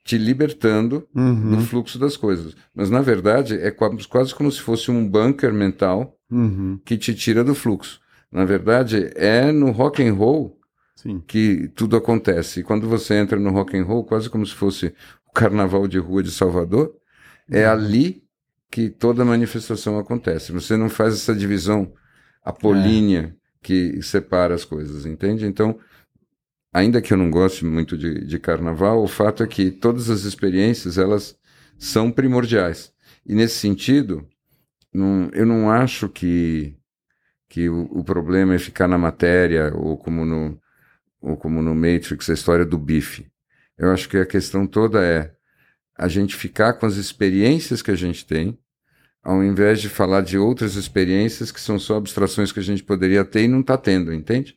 te libertando do Uhum, fluxo das coisas. Mas, na verdade, é qua- quase como se fosse um bunker mental uhum, que te tira do fluxo. Na verdade, é no rock and roll sim. que tudo acontece. E quando você entra no rock and roll, quase como se fosse o carnaval de rua de Salvador, é ali que toda manifestação acontece. Você não faz essa divisão apolínea é. que separa as coisas, entende? Então, ainda que eu não goste muito de, de carnaval, o fato é que todas as experiências elas são primordiais. E nesse sentido, não, eu não acho que, que o, o, problema é ficar na matéria ou como no, ou como no Matrix, a história do bife. Eu acho que a questão toda é a gente ficar com as experiências que a gente tem, ao invés de falar de outras experiências que são só abstrações que a gente poderia ter e não está tendo, entende?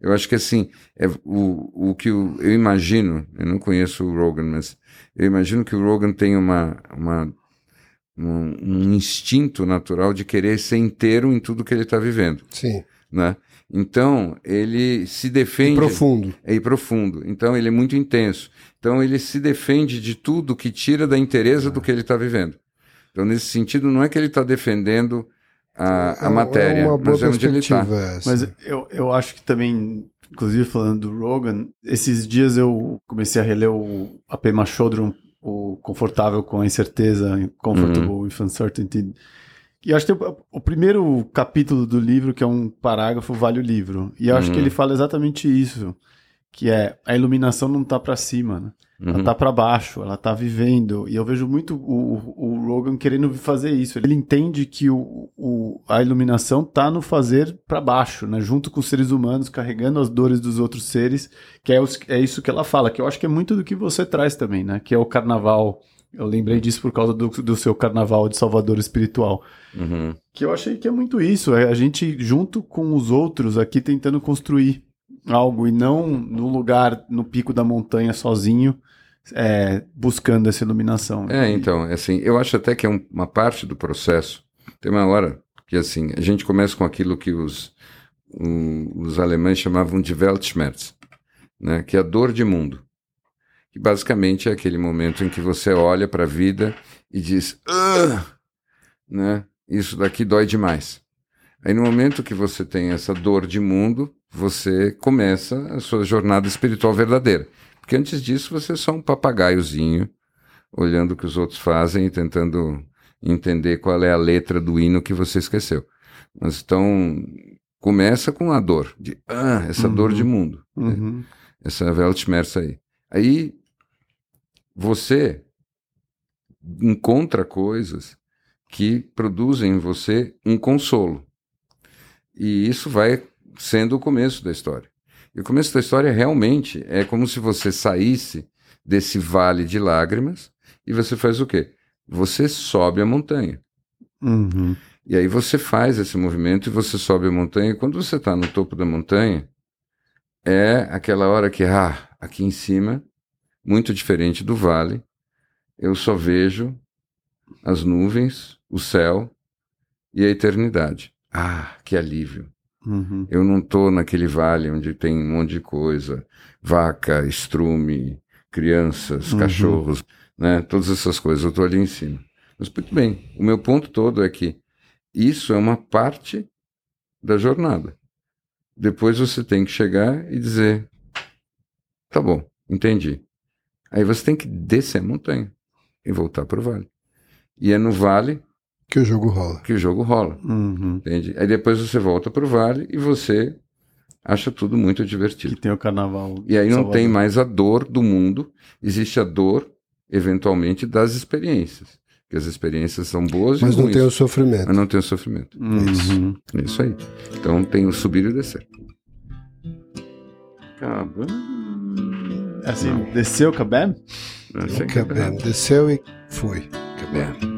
Eu acho que assim, é o, o que eu, eu imagino, eu não conheço o Rogan, mas eu imagino que o Rogan tem uma, uma um, um, instinto natural de querer ser inteiro em tudo que ele está vivendo. Sim. Né? Então, ele se defende. E profundo. É, e profundo. Então, ele é muito intenso. Então, ele se defende de tudo que tira da inteireza do que ele está vivendo. Então, nesse sentido, não é que ele está defendendo a, a é matéria, é mas é onde ele está. Mas eu, eu acho que também, inclusive falando do Rogan, esses dias eu comecei a reler o A Pema Chodron o confortável com a incerteza, comfortable uhum. with uncertainty. E acho que o, o, primeiro capítulo do livro, que é um parágrafo, vale o livro. E acho uhum. que ele fala exatamente isso, que é a iluminação não está para cima, né? Uhum. Ela tá para baixo, ela tá vivendo. E eu vejo muito o, o Rogan querendo fazer isso. Ele entende que o, o, a iluminação tá no fazer para baixo, né? Junto com os seres humanos, carregando as dores dos outros seres, que é, os, é isso que ela fala, que eu acho que é muito do que você traz também, né? Que é o carnaval. Eu lembrei disso por causa do, do seu carnaval de Salvador espiritual. Uhum. Que eu achei que é muito isso. É a gente, junto com os outros, aqui tentando construir algo e não no lugar, no pico da montanha sozinho, é, buscando essa iluminação. É, então, assim, eu acho até que é um, uma parte do processo. Tem uma hora que, assim, a gente começa com aquilo que os, os alemães chamavam de Weltschmerz, né, que é a dor de mundo. Que basicamente é aquele momento em que você olha para a vida e diz, né, isso daqui dói demais. Aí no momento que você tem essa dor de mundo, você começa a sua jornada espiritual verdadeira. Porque antes disso você é só um papagaiozinho, olhando o que os outros fazem e tentando entender qual é a letra do hino que você esqueceu. Mas então começa com a dor, de ah, essa uhum. dor de mundo, uhum. né? essa Weltschmerz aí. Aí você encontra coisas que produzem em você um consolo. E isso vai sendo o começo da história. E o começo da história realmente é como se você saísse desse vale de lágrimas e você faz o quê? Você sobe a montanha. Uhum. E aí você faz esse movimento e você sobe a montanha. E quando você está no topo da montanha, é aquela hora que, ah, aqui em cima, muito diferente do vale, eu só vejo as nuvens, o céu e a eternidade. Ah, que alívio. Uhum. Eu não estou naquele vale onde tem um monte de coisa, vaca, estrume, crianças, uhum. cachorros, né? Todas essas coisas. Eu estou ali em cima. Mas muito bem. O meu ponto todo é que isso é uma parte da jornada. Depois você tem que chegar e dizer, tá bom, entendi. Aí você tem que descer a montanha e voltar para o vale. E é no vale que o jogo rola. Que o jogo rola. Uhum. Entende? Aí depois você volta pro vale e você acha tudo muito divertido. Que tem o carnaval. E aí não tem mais a dor do mundo, existe a dor, eventualmente, das experiências. Que as experiências são boas Mas e não tem o sofrimento. Mas não tem o sofrimento. Uhum. É isso. É isso aí. Então tem o subir e o descer. Cabam. Assim, não. desceu o cabem? Cabem. Desceu e foi. Cabem.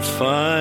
would find